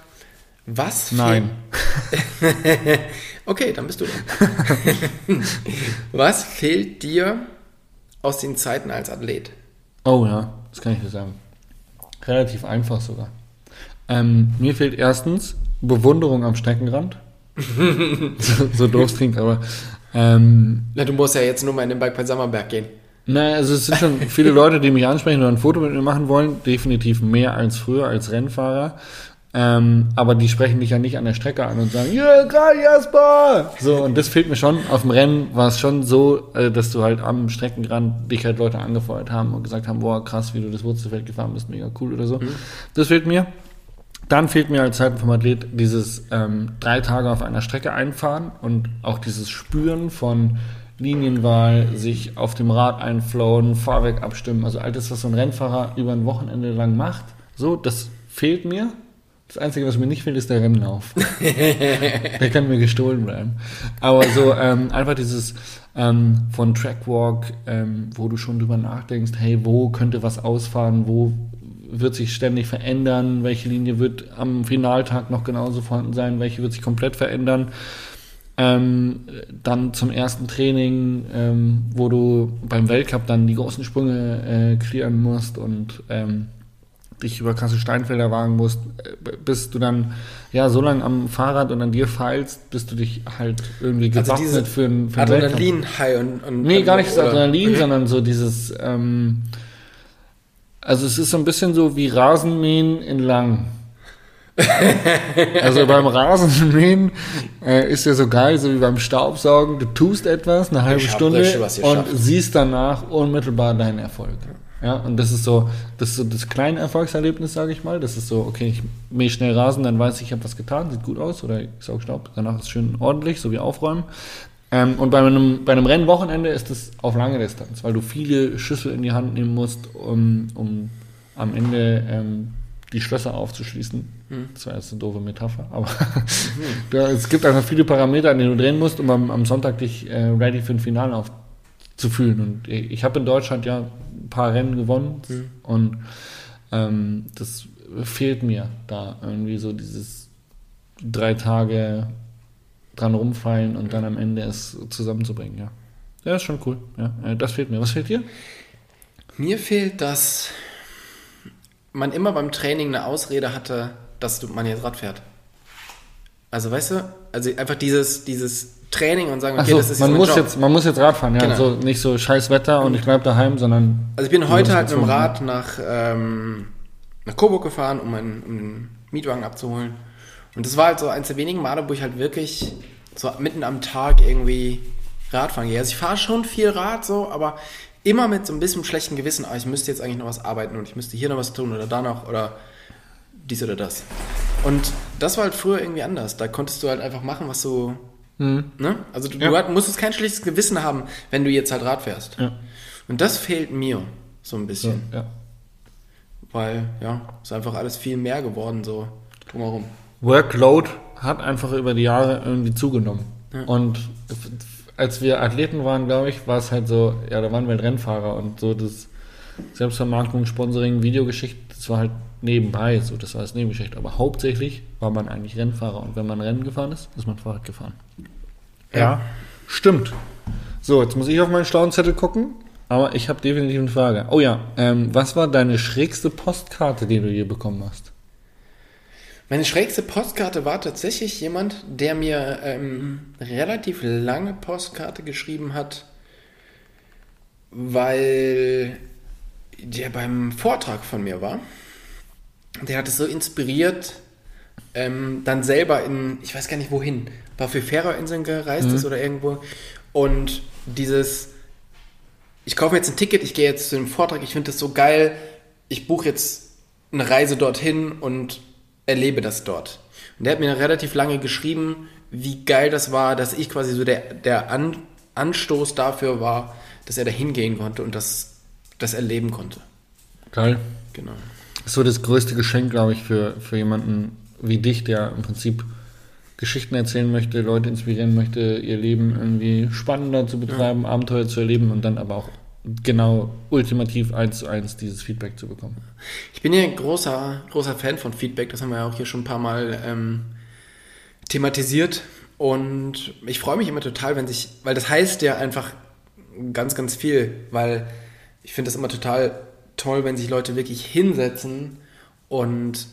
Speaker 2: was fehlt-
Speaker 3: Nein. [LAUGHS]
Speaker 2: Okay, dann bist du dran. [LAUGHS] Was fehlt dir aus den Zeiten als Athlet?
Speaker 3: Oh ja, das kann ich dir sagen. Relativ einfach sogar. Ähm, mir fehlt erstens Bewunderung am Streckenrand. [LAUGHS] so, so doof klingt, aber ähm,
Speaker 2: Na, du musst ja jetzt nur mal in den Bike bei Sammerberg gehen.
Speaker 3: naja, also es sind schon viele Leute, die mich ansprechen oder ein Foto mit mir machen wollen. Definitiv mehr als früher, als Rennfahrer. Ähm, aber die sprechen dich ja nicht an der Strecke an und sagen, ja, geil, Jasper! So, und das fehlt mir schon. Auf dem Rennen war es schon so, äh, dass du halt am Streckenrand dich halt Leute angefeuert haben und gesagt haben, boah, krass, wie du das Wurzelfeld gefahren bist, mega cool oder so. Das fehlt mir. Dann fehlt mir als Zeiten vom Athlet dieses ähm, drei Tage auf einer Strecke einfahren und auch dieses Spüren von Linienwahl, sich auf dem Rad einflowen, Fahrwerk abstimmen, also all das, was so ein Rennfahrer über ein Wochenende lang macht, so, das fehlt mir. Das Einzige, was mir nicht fehlt, ist der Rennlauf. [LAUGHS] der kann mir gestohlen bleiben. Aber so ähm, einfach dieses ähm, von Trackwalk, ähm, wo du schon drüber nachdenkst, hey, wo könnte was ausfahren, wo wird sich ständig verändern, welche Linie wird am Finaltag noch genauso vorhanden sein, welche wird sich komplett verändern. Ähm, dann zum ersten Training, ähm, wo du beim Weltcup dann die großen Sprünge äh, clearen musst und ähm, dich über krasse Steinfelder wagen musst, äh, bis du dann ja so lange am Fahrrad und an dir feilst, bis du dich halt irgendwie
Speaker 2: Also
Speaker 3: gewappnet
Speaker 2: diese
Speaker 3: für einen für.
Speaker 2: Adrenalin-High und, und.
Speaker 3: Nee, gar nicht das Adrenalin,
Speaker 2: Mhm.
Speaker 3: sondern so dieses, ähm, also es ist so ein bisschen so wie Rasenmähen in lang. [LAUGHS] also beim Rasenmähen äh, ist ja so geil, so wie beim Staubsaugen, du tust etwas, eine halbe Stunde und siehst danach unmittelbar deinen Erfolg. Ja, und das ist so, das ist so das kleine Erfolgserlebnis, sage ich mal. Das ist so, okay, ich mähe schnell Rasen, dann weiß ich, ich habe was getan, sieht gut aus, oder ich saug Staub, danach ist es schön ordentlich, so wie aufräumen. Ähm, und bei einem, bei einem Rennwochenende ist es auf lange Distanz, weil du viele Schüssel in die Hand nehmen musst, um, um am Ende ähm, die Schlösser aufzuschließen. Das war jetzt eine doofe Metapher, aber [LAUGHS] da, es gibt einfach viele Parameter, an denen du drehen musst, um am, am Sonntag dich äh, ready für ein Finale aufzufühlen. Und ich, ich habe in Deutschland ja ein paar Rennen gewonnen und ähm, das fehlt mir da irgendwie so dieses drei Tage dran rumfallen und dann am Ende es zusammenzubringen, ja. Ja, ist schon cool. Ja, äh, das fehlt mir. Was fehlt dir?
Speaker 2: Mir fehlt, dass man immer beim Training eine Ausrede hatte, dass man jetzt Rad fährt. Also weißt du, also einfach dieses, dieses Training und sagen, okay,
Speaker 3: Achso,
Speaker 2: das ist
Speaker 3: man
Speaker 2: mein
Speaker 3: muss
Speaker 2: Job.
Speaker 3: jetzt, man muss jetzt Rad fahren, ja.
Speaker 2: Genau.
Speaker 3: So, nicht so scheiß Wetter und ich bleib daheim, sondern
Speaker 2: Also ich bin heute halt mit dem Rad nach, ähm, nach Coburg gefahren, um einen, um Mietwagen abzuholen. Und das war halt so eins der wenigen Male, wo ich halt wirklich so mitten am Tag irgendwie Radfahren gehe. Also ich fahre schon viel Rad so, aber immer mit so ein bisschen schlechten Gewissen, ah, ich müsste jetzt eigentlich noch was arbeiten und ich müsste hier noch was tun oder da noch oder dies oder das. Und das war halt früher irgendwie anders. Da konntest du halt einfach machen, was du. Ne? Also du,
Speaker 3: Ja.
Speaker 2: du musstest kein schlechtes Gewissen haben, wenn du jetzt halt Rad fährst.
Speaker 3: Ja.
Speaker 2: Und das fehlt mir so ein bisschen.
Speaker 3: ja.
Speaker 2: Weil, ja, ist einfach alles viel mehr geworden, so drumherum.
Speaker 3: Workload hat einfach über die Jahre irgendwie zugenommen. Und als wir Athleten waren, glaube ich, war es halt so, ja, da waren wir halt Rennfahrer und so das Selbstvermarktung, Sponsoring, Videogeschichte, das war halt nebenbei, so das war das Nebengeschichte. Aber hauptsächlich war man eigentlich Rennfahrer und wenn man Rennen gefahren ist, ist man Fahrrad gefahren. Ja, stimmt. So, jetzt muss ich auf meinen schlauen Zettel gucken, aber ich habe definitiv eine Frage. Oh ja, ähm, was war deine schrägste Postkarte, die du je bekommen hast?
Speaker 2: Meine schrägste Postkarte war tatsächlich jemand, der mir ähm, relativ lange Postkarte geschrieben hat, weil der beim Vortrag von mir war. Der hat es so inspiriert, ähm, dann selber in, ich weiß gar nicht wohin, war für Färöerinseln gereist ist oder irgendwo. Und dieses, ich kaufe jetzt ein Ticket, ich gehe jetzt zu dem Vortrag, ich finde das so geil, ich buche jetzt eine Reise dorthin und erlebe das dort. Und der hat mir relativ lange geschrieben, wie geil das war, dass ich quasi so der, der An Anstoß dafür war, dass er da hingehen konnte und das, das erleben konnte.
Speaker 3: Geil.
Speaker 2: Genau.
Speaker 3: Das ist so das größte Geschenk, glaube ich, für, für jemanden wie dich, der im Prinzip Geschichten erzählen möchte, Leute inspirieren möchte, ihr Leben irgendwie spannender zu betreiben, Abenteuer zu erleben und dann aber auch genau ultimativ eins zu eins dieses Feedback zu bekommen.
Speaker 2: Ich bin ja ein großer, großer Fan von Feedback, das haben wir ja auch hier schon ein paar Mal ähm, thematisiert. Und ich freue mich immer total, wenn sich, weil das heißt ja einfach ganz, ganz viel, weil ich finde das immer total toll, wenn sich Leute wirklich hinsetzen und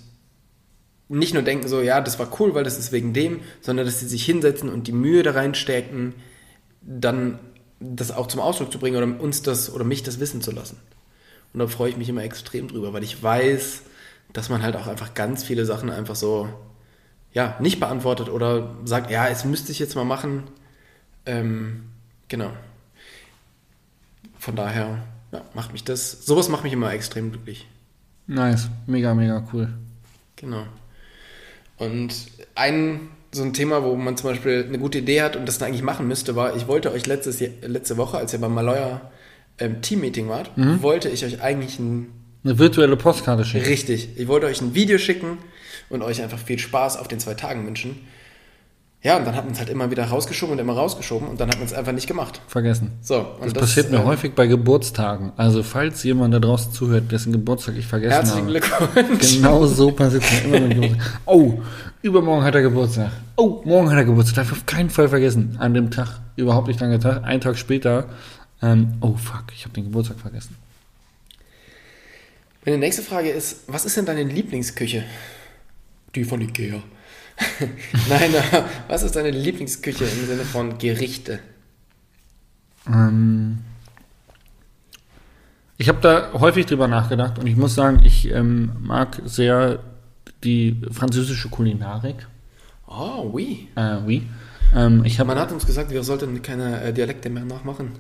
Speaker 2: nicht nur denken so, ja, das war cool, weil das ist wegen dem, sondern dass sie sich hinsetzen und die Mühe da reinstecken, dann das auch zum Ausdruck zu bringen oder uns das oder mich das wissen zu lassen. Und da freue ich mich immer extrem drüber, weil ich weiß, dass man halt auch einfach ganz viele Sachen einfach so, ja, nicht beantwortet oder sagt, ja, es müsste ich jetzt mal machen. Ähm, genau. Von daher, ja, macht mich das, sowas macht mich immer extrem glücklich.
Speaker 3: Nice, mega, mega cool.
Speaker 2: Genau. Und ein so ein Thema, wo man zum Beispiel eine gute Idee hat und das dann eigentlich machen müsste, war, ich wollte euch letztes, letzte Woche, als ihr beim Maloya ähm, Team-Meeting wart, wollte ich euch eigentlich ein,
Speaker 3: Eine virtuelle Postkarte schicken.
Speaker 2: richtig, ich wollte euch ein Video schicken und euch einfach viel Spaß auf den zwei Tagen wünschen. Ja, und dann hat man es halt immer wieder rausgeschoben und immer rausgeschoben und dann hat man es einfach nicht gemacht.
Speaker 3: Vergessen.
Speaker 2: So, und
Speaker 3: Das, passiert mir
Speaker 2: äh,
Speaker 3: häufig bei Geburtstagen. Also falls jemand da draußen zuhört, dessen Geburtstag ich vergessen
Speaker 2: Herzlichen
Speaker 3: habe.
Speaker 2: Glückwunsch.
Speaker 3: Genau so passiert mir immer mit Geburtstag. Oh, übermorgen hat er Geburtstag. Oh, morgen hat er Geburtstag. Darf ich auf keinen Fall vergessen. An dem Tag, überhaupt nicht lange Tag, einen Tag später. Ähm, oh fuck, ich habe den Geburtstag vergessen.
Speaker 2: Meine nächste Frage ist, was ist denn deine Lieblingsküche? Die von Ikea. [LAUGHS] Nein, was ist deine Lieblingsküche im Sinne von Gerichte?
Speaker 3: Ähm, ich habe da häufig drüber nachgedacht und ich muss sagen, ich ähm, mag sehr die französische Kulinarik.
Speaker 2: Oh, oui.
Speaker 3: Äh, oui. Ähm, ich habe,
Speaker 2: Man hat uns gesagt, wir sollten keine äh, Dialekte mehr nachmachen.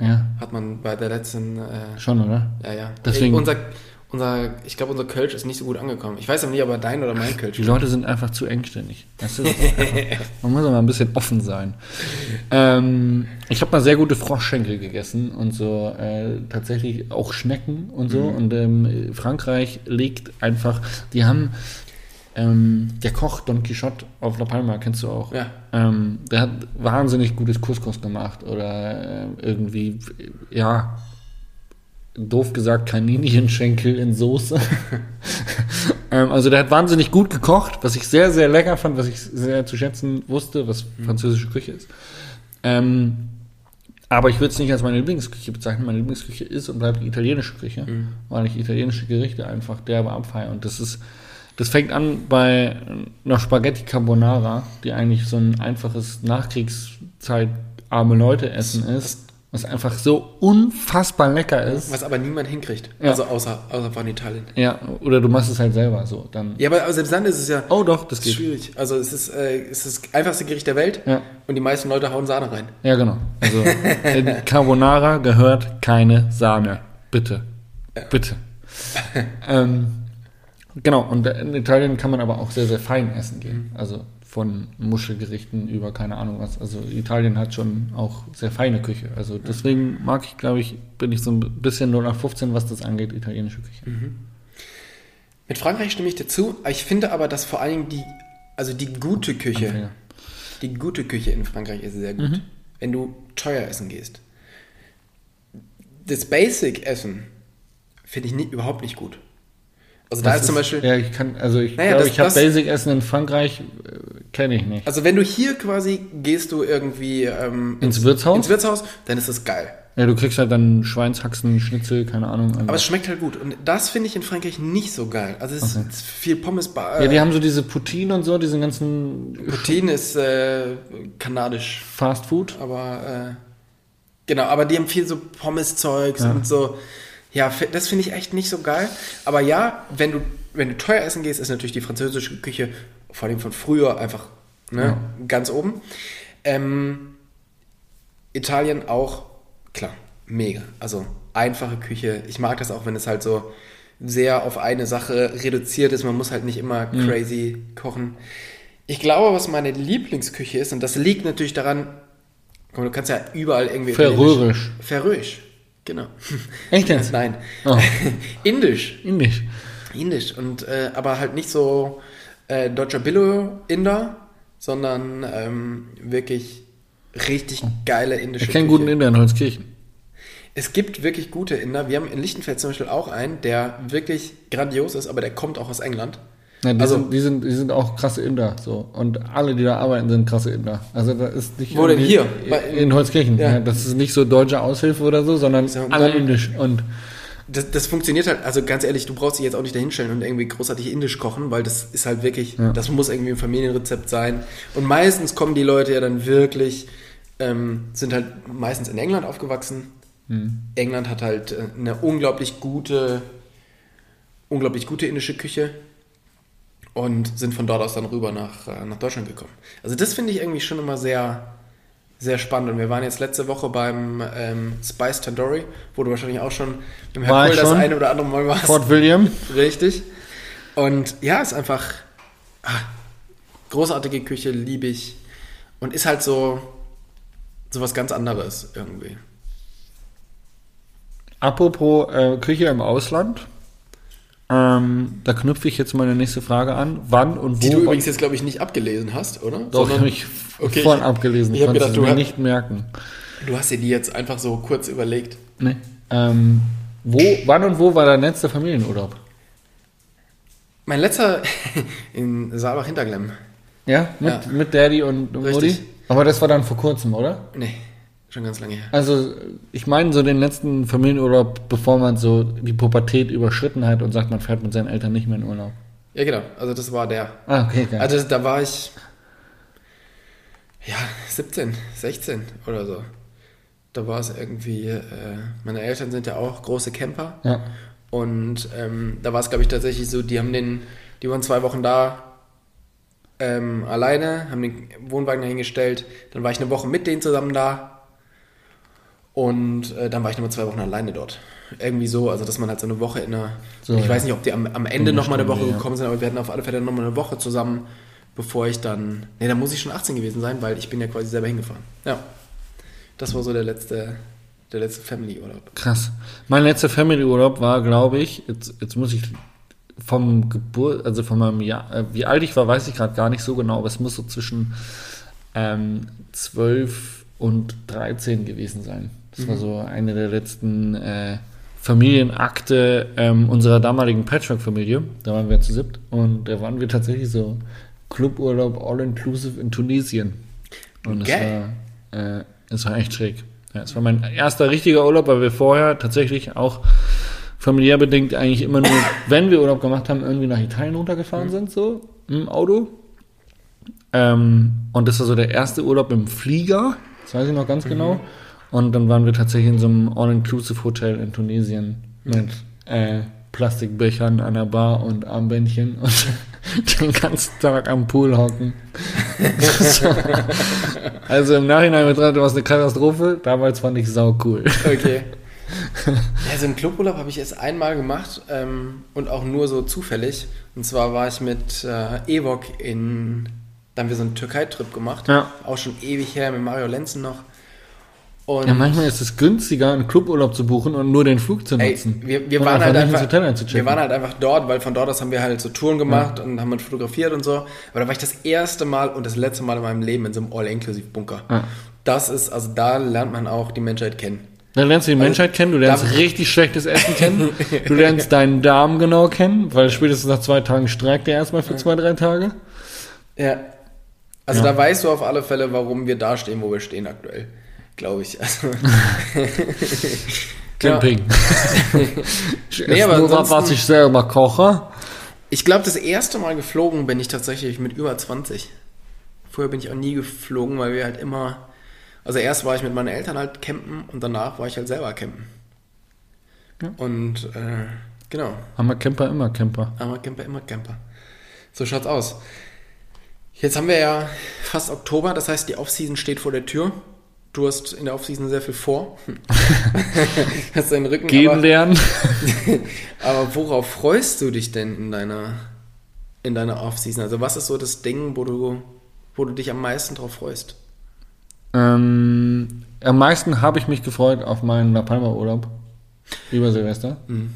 Speaker 3: ja,
Speaker 2: Hat man bei der letzten, äh,
Speaker 3: schon, oder?
Speaker 2: ja, ja.
Speaker 3: Deswegen-
Speaker 2: Ey, unser, unser, ich glaube, unser Kölsch ist nicht so gut angekommen. Ich weiß aber nicht, ob er dein oder mein Kölsch
Speaker 3: Die
Speaker 2: ist.
Speaker 3: Leute sind einfach zu engständig. Einfach, [LAUGHS] man muss aber ein bisschen offen sein. Ähm, ich habe mal sehr gute Froschschenkel gegessen und so äh, tatsächlich auch Schnecken und so. Und ähm, Frankreich legt einfach, die haben ähm, der Koch Don Quixote auf La Palma, kennst du auch.
Speaker 2: Ja.
Speaker 3: Ähm, der hat wahnsinnig gutes Couscous gemacht oder äh, irgendwie, ja, doof gesagt, Kaninchenschenkel in Soße. [LAUGHS] ähm, also der hat wahnsinnig gut gekocht, was ich sehr, sehr lecker fand, was ich sehr zu schätzen wusste, was französische Küche ist. Ähm, aber ich würde es nicht als meine Lieblingsküche bezeichnen. Meine Lieblingsküche ist und bleibt die italienische Küche, weil ich italienische Gerichte einfach derbe abfeiere. Und das ist, das fängt an bei einer Spaghetti Carbonara, die eigentlich so ein einfaches Nachkriegszeit arme Leute essen ist. Was einfach so unfassbar lecker ist.
Speaker 2: Was aber niemand hinkriegt.
Speaker 3: Ja.
Speaker 2: Also außer, außer von Italien.
Speaker 3: Ja, oder du machst es halt selber so. Dann.
Speaker 2: Ja, aber selbst dann ist es ja
Speaker 3: Oh doch, das geht.
Speaker 2: schwierig. Also es ist, äh, es ist das einfachste Gericht der Welt
Speaker 3: Ja.
Speaker 2: und die meisten Leute hauen Sahne rein.
Speaker 3: Ja, genau. Also [LAUGHS] in Carbonara gehört keine Sahne. Bitte. Bitte. [LAUGHS] ähm, genau, und in Italien kann man aber auch sehr, sehr fein essen gehen. Also von Muschelgerichten über keine Ahnung was. Also Italien hat schon auch sehr feine Küche. Also deswegen mag ich, glaube ich, bin ich so ein bisschen 0 nach 15, was das angeht, italienische Küche.
Speaker 2: Mit Frankreich stimme ich dir zu. Ich finde aber, dass vor allen Dingen die, also die gute Küche,
Speaker 3: Anfänger.
Speaker 2: die gute Küche in Frankreich ist sehr gut. Wenn du teuer essen gehst. Das Basic-Essen finde ich nie, überhaupt nicht gut. Also da
Speaker 3: Das
Speaker 2: ist zum Beispiel,
Speaker 3: Ja, ich kann, also ich
Speaker 2: Naja,
Speaker 3: glaube, ich habe Basic Essen in Frankreich, äh, kenne ich nicht.
Speaker 2: also wenn du hier quasi gehst du irgendwie ähm,
Speaker 3: Ins Wirtshaus?
Speaker 2: ins Wirtshaus, dann ist das geil.
Speaker 3: Ja, du kriegst halt dann Schweinshaxen, Schnitzel, keine Ahnung. Also-
Speaker 2: Aber es schmeckt halt gut. Und das finde ich in Frankreich nicht so geil. Also es ist
Speaker 3: Okay.
Speaker 2: viel Pommes, ba
Speaker 3: ja, die haben so diese Poutine und so, diesen ganzen
Speaker 2: Poutine ist äh, kanadisch.
Speaker 3: Fast Food.
Speaker 2: Aber äh, genau, aber die haben viel so Pommes-Zeugs
Speaker 3: Ja.
Speaker 2: und so. Ja, das finde ich echt nicht so geil. Aber ja, wenn du, wenn du teuer essen gehst, ist natürlich die französische Küche, vor allem von früher, einfach ne, ganz oben. Ähm, Italien auch, klar, mega. Also einfache Küche. Ich mag das auch, wenn es halt so sehr auf eine Sache reduziert ist. Man muss halt nicht immer crazy kochen. Ich glaube, was meine Lieblingsküche ist, und das liegt natürlich daran, du kannst ja überall irgendwie.
Speaker 3: Färöisch.
Speaker 2: Färöisch, genau.
Speaker 3: Echt jetzt? [LAUGHS]
Speaker 2: Nein.
Speaker 3: Oh. [LAUGHS]
Speaker 2: Indisch.
Speaker 3: Indisch.
Speaker 2: Indisch. Und, äh, aber halt nicht so äh, deutscher Billo-Inder, sondern ähm, wirklich richtig geile indische
Speaker 3: Ich kenne guten Inder in Holzkirchen.
Speaker 2: Es gibt wirklich gute Inder. Wir haben in Lichtenfeld zum Beispiel auch einen, der wirklich grandios ist, aber der kommt auch aus England.
Speaker 3: Ja, die,
Speaker 2: Also-
Speaker 3: sind, die, sind, die sind auch krasse Inder. So. Und alle, die da arbeiten, sind krasse Inder. Also da ist nicht
Speaker 2: Wo denn hier? Bei-
Speaker 3: In Holzkirchen.
Speaker 2: Ja.
Speaker 3: Ja. das ist nicht so deutsche Aushilfe oder so, sondern alle indisch. Und
Speaker 2: Das, das funktioniert halt, also ganz ehrlich, du brauchst dich jetzt auch nicht dahinstellen und irgendwie großartig indisch kochen, weil das ist halt wirklich,
Speaker 3: Ja.
Speaker 2: das muss irgendwie ein Familienrezept sein. Und meistens kommen die Leute ja dann wirklich, ähm, sind halt meistens in England aufgewachsen.
Speaker 3: Hm.
Speaker 2: England hat halt äh, eine unglaublich gute, unglaublich gute indische Küche und sind von dort aus dann rüber nach, äh, nach Deutschland gekommen. Also das finde ich irgendwie schon immer sehr, sehr spannend. Und wir waren jetzt letzte Woche beim ähm, Spice Tandoori, wo du wahrscheinlich auch schon im Herr
Speaker 3: ich
Speaker 2: das eine oder andere Mal warst.
Speaker 3: Fort William. [LAUGHS]
Speaker 2: Richtig. Und ja, ist einfach ah, großartige Küche, liebe ich. Und ist halt so, so was ganz anderes irgendwie.
Speaker 3: Apropos äh, Küche im Ausland. Ähm, da knüpfe ich jetzt meine nächste Frage an. Wann und wo?
Speaker 2: Die du übrigens jetzt, glaube ich, nicht abgelesen hast, oder?
Speaker 3: Doch,
Speaker 2: Sondern-
Speaker 3: habe ich
Speaker 2: Okay,
Speaker 3: vorhin
Speaker 2: ich-
Speaker 3: abgelesen.
Speaker 2: ich hab
Speaker 3: konnte
Speaker 2: gedacht,
Speaker 3: es
Speaker 2: du
Speaker 3: mir nicht merken.
Speaker 2: Du hast dir die jetzt einfach so kurz überlegt.
Speaker 3: Nee. Ähm, wo, wann und wo war dein letzter Familienurlaub?
Speaker 2: Mein letzter [LAUGHS] in Saalbach Hinterglemm.
Speaker 3: Ja, mit,
Speaker 2: Ja.
Speaker 3: mit Daddy und Mutti? Aber das war dann vor kurzem, oder?
Speaker 2: Nee, schon ganz lange her.
Speaker 3: Also, ich meine so den letzten Familienurlaub, bevor man so die Pubertät überschritten hat und sagt, man fährt mit seinen Eltern nicht mehr in Urlaub.
Speaker 2: Ja, genau. Also das war der.
Speaker 3: Ah, okay, geil.
Speaker 2: Also da war ich ja 17, 16 oder so. Da war es irgendwie. Äh, meine Eltern sind ja auch große Camper
Speaker 3: ja.
Speaker 2: und ähm, da war es glaube ich tatsächlich so. Die haben den, die waren zwei Wochen da ähm, alleine, haben den Wohnwagen dahingestellt. Dann war ich eine Woche mit denen zusammen da und äh, dann war ich nochmal zwei Wochen alleine dort. Irgendwie so, also dass man halt so eine Woche in einer.
Speaker 3: So,
Speaker 2: ich
Speaker 3: ja.
Speaker 2: weiß nicht, ob die am, am Ende nochmal eine Woche
Speaker 3: ja.
Speaker 2: gekommen sind, aber wir hatten auf alle Fälle nochmal eine Woche zusammen, bevor ich dann. Ne, da muss ich schon 18 gewesen sein, weil ich bin ja quasi selber hingefahren. Ja. Das war so der letzte, der letzte Family-Urlaub.
Speaker 3: Krass. Mein letzter Family-Urlaub war, glaube ich, jetzt, jetzt muss ich vom Geburt, also von meinem Jahr, äh, wie alt ich war, weiß ich gerade gar nicht so genau, aber es muss so zwischen ähm, 12 und 13 gewesen sein. Das war so eine der letzten äh, Familienakte ähm, unserer damaligen Patchwork-Familie. Da waren wir zu siebt und da waren wir tatsächlich so Cluburlaub all-inclusive in Tunesien. Und es war, äh, es war echt schräg. Ja, es war mein erster richtiger Urlaub, weil wir vorher tatsächlich auch familiär bedingt eigentlich immer nur, [COUGHS] wenn wir Urlaub gemacht haben, irgendwie nach Italien runtergefahren sind, so im Auto. Ähm, und das war so der erste Urlaub im Flieger, das weiß ich noch ganz genau. Und dann waren wir tatsächlich in so einem All-Inclusive-Hotel in Tunesien mit äh, Plastikbechern an der Bar und Armbändchen [LAUGHS] und den ganzen Tag am Pool hocken. So. [LAUGHS] also im Nachhinein betrachtet war es eine Katastrophe. Damals fand ich sau cool.
Speaker 2: Okay. [LAUGHS] Ja, so einen Cluburlaub habe ich erst einmal gemacht ähm, und auch nur so zufällig. Und zwar war ich mit äh, Evok in, da haben wir so einen Türkei-Trip gemacht.
Speaker 3: Ja.
Speaker 2: Auch schon ewig her mit Mario Lenzen noch. Und
Speaker 3: Ja, manchmal ist es günstiger, einen Cluburlaub zu buchen und nur den Flug zu
Speaker 2: ey,
Speaker 3: nutzen.
Speaker 2: wir, wir,
Speaker 3: Und
Speaker 2: waren halt einfach,
Speaker 3: Hotel
Speaker 2: wir waren halt einfach dort, weil von dort aus haben wir halt so Touren gemacht und haben halt fotografiert und so. Aber da war ich das erste Mal und das letzte Mal in meinem Leben in so einem All-Inclusive-Bunker.
Speaker 3: Ja.
Speaker 2: Das ist, also da lernt man auch die Menschheit kennen.
Speaker 3: Dann lernst du die Menschheit kennen, du lernst richtig schlechtes Essen kennen, [LAUGHS] du lernst deinen Darm genau kennen, weil spätestens nach zwei Tagen streikt der erstmal für zwei, drei Tage.
Speaker 2: Ja. Also
Speaker 3: Ja.
Speaker 2: da weißt du auf alle Fälle, warum wir da stehen, wo wir stehen aktuell. Glaube ich. Also, [LAUGHS]
Speaker 3: Camping. ich [LAUGHS]
Speaker 2: Nee, aber
Speaker 3: nur was, was ich selber koche.
Speaker 2: ich glaube, das erste Mal geflogen bin ich tatsächlich mit über 20. Vorher bin ich auch nie geflogen, weil wir halt immer. Also erst war ich mit meinen Eltern halt campen und danach war ich halt selber campen.
Speaker 3: Ja.
Speaker 2: Und äh, genau,
Speaker 3: Haben wir Camper immer Camper.
Speaker 2: einmal Camper, immer Camper. So schaut's aus. Jetzt haben wir ja fast Oktober, das heißt, die Offseason steht vor der Tür. Du hast in der Offseason sehr viel vor. [LAUGHS] hast deinen Rücken
Speaker 3: Gehen
Speaker 2: aber,
Speaker 3: lernen. [LAUGHS]
Speaker 2: aber worauf freust du dich denn in deiner in deiner Offseason? Also was ist so das Ding, wo du wo du dich am meisten drauf freust?
Speaker 3: ähm, am meisten habe ich mich gefreut auf meinen La Palma Urlaub über Silvester.
Speaker 2: Mhm.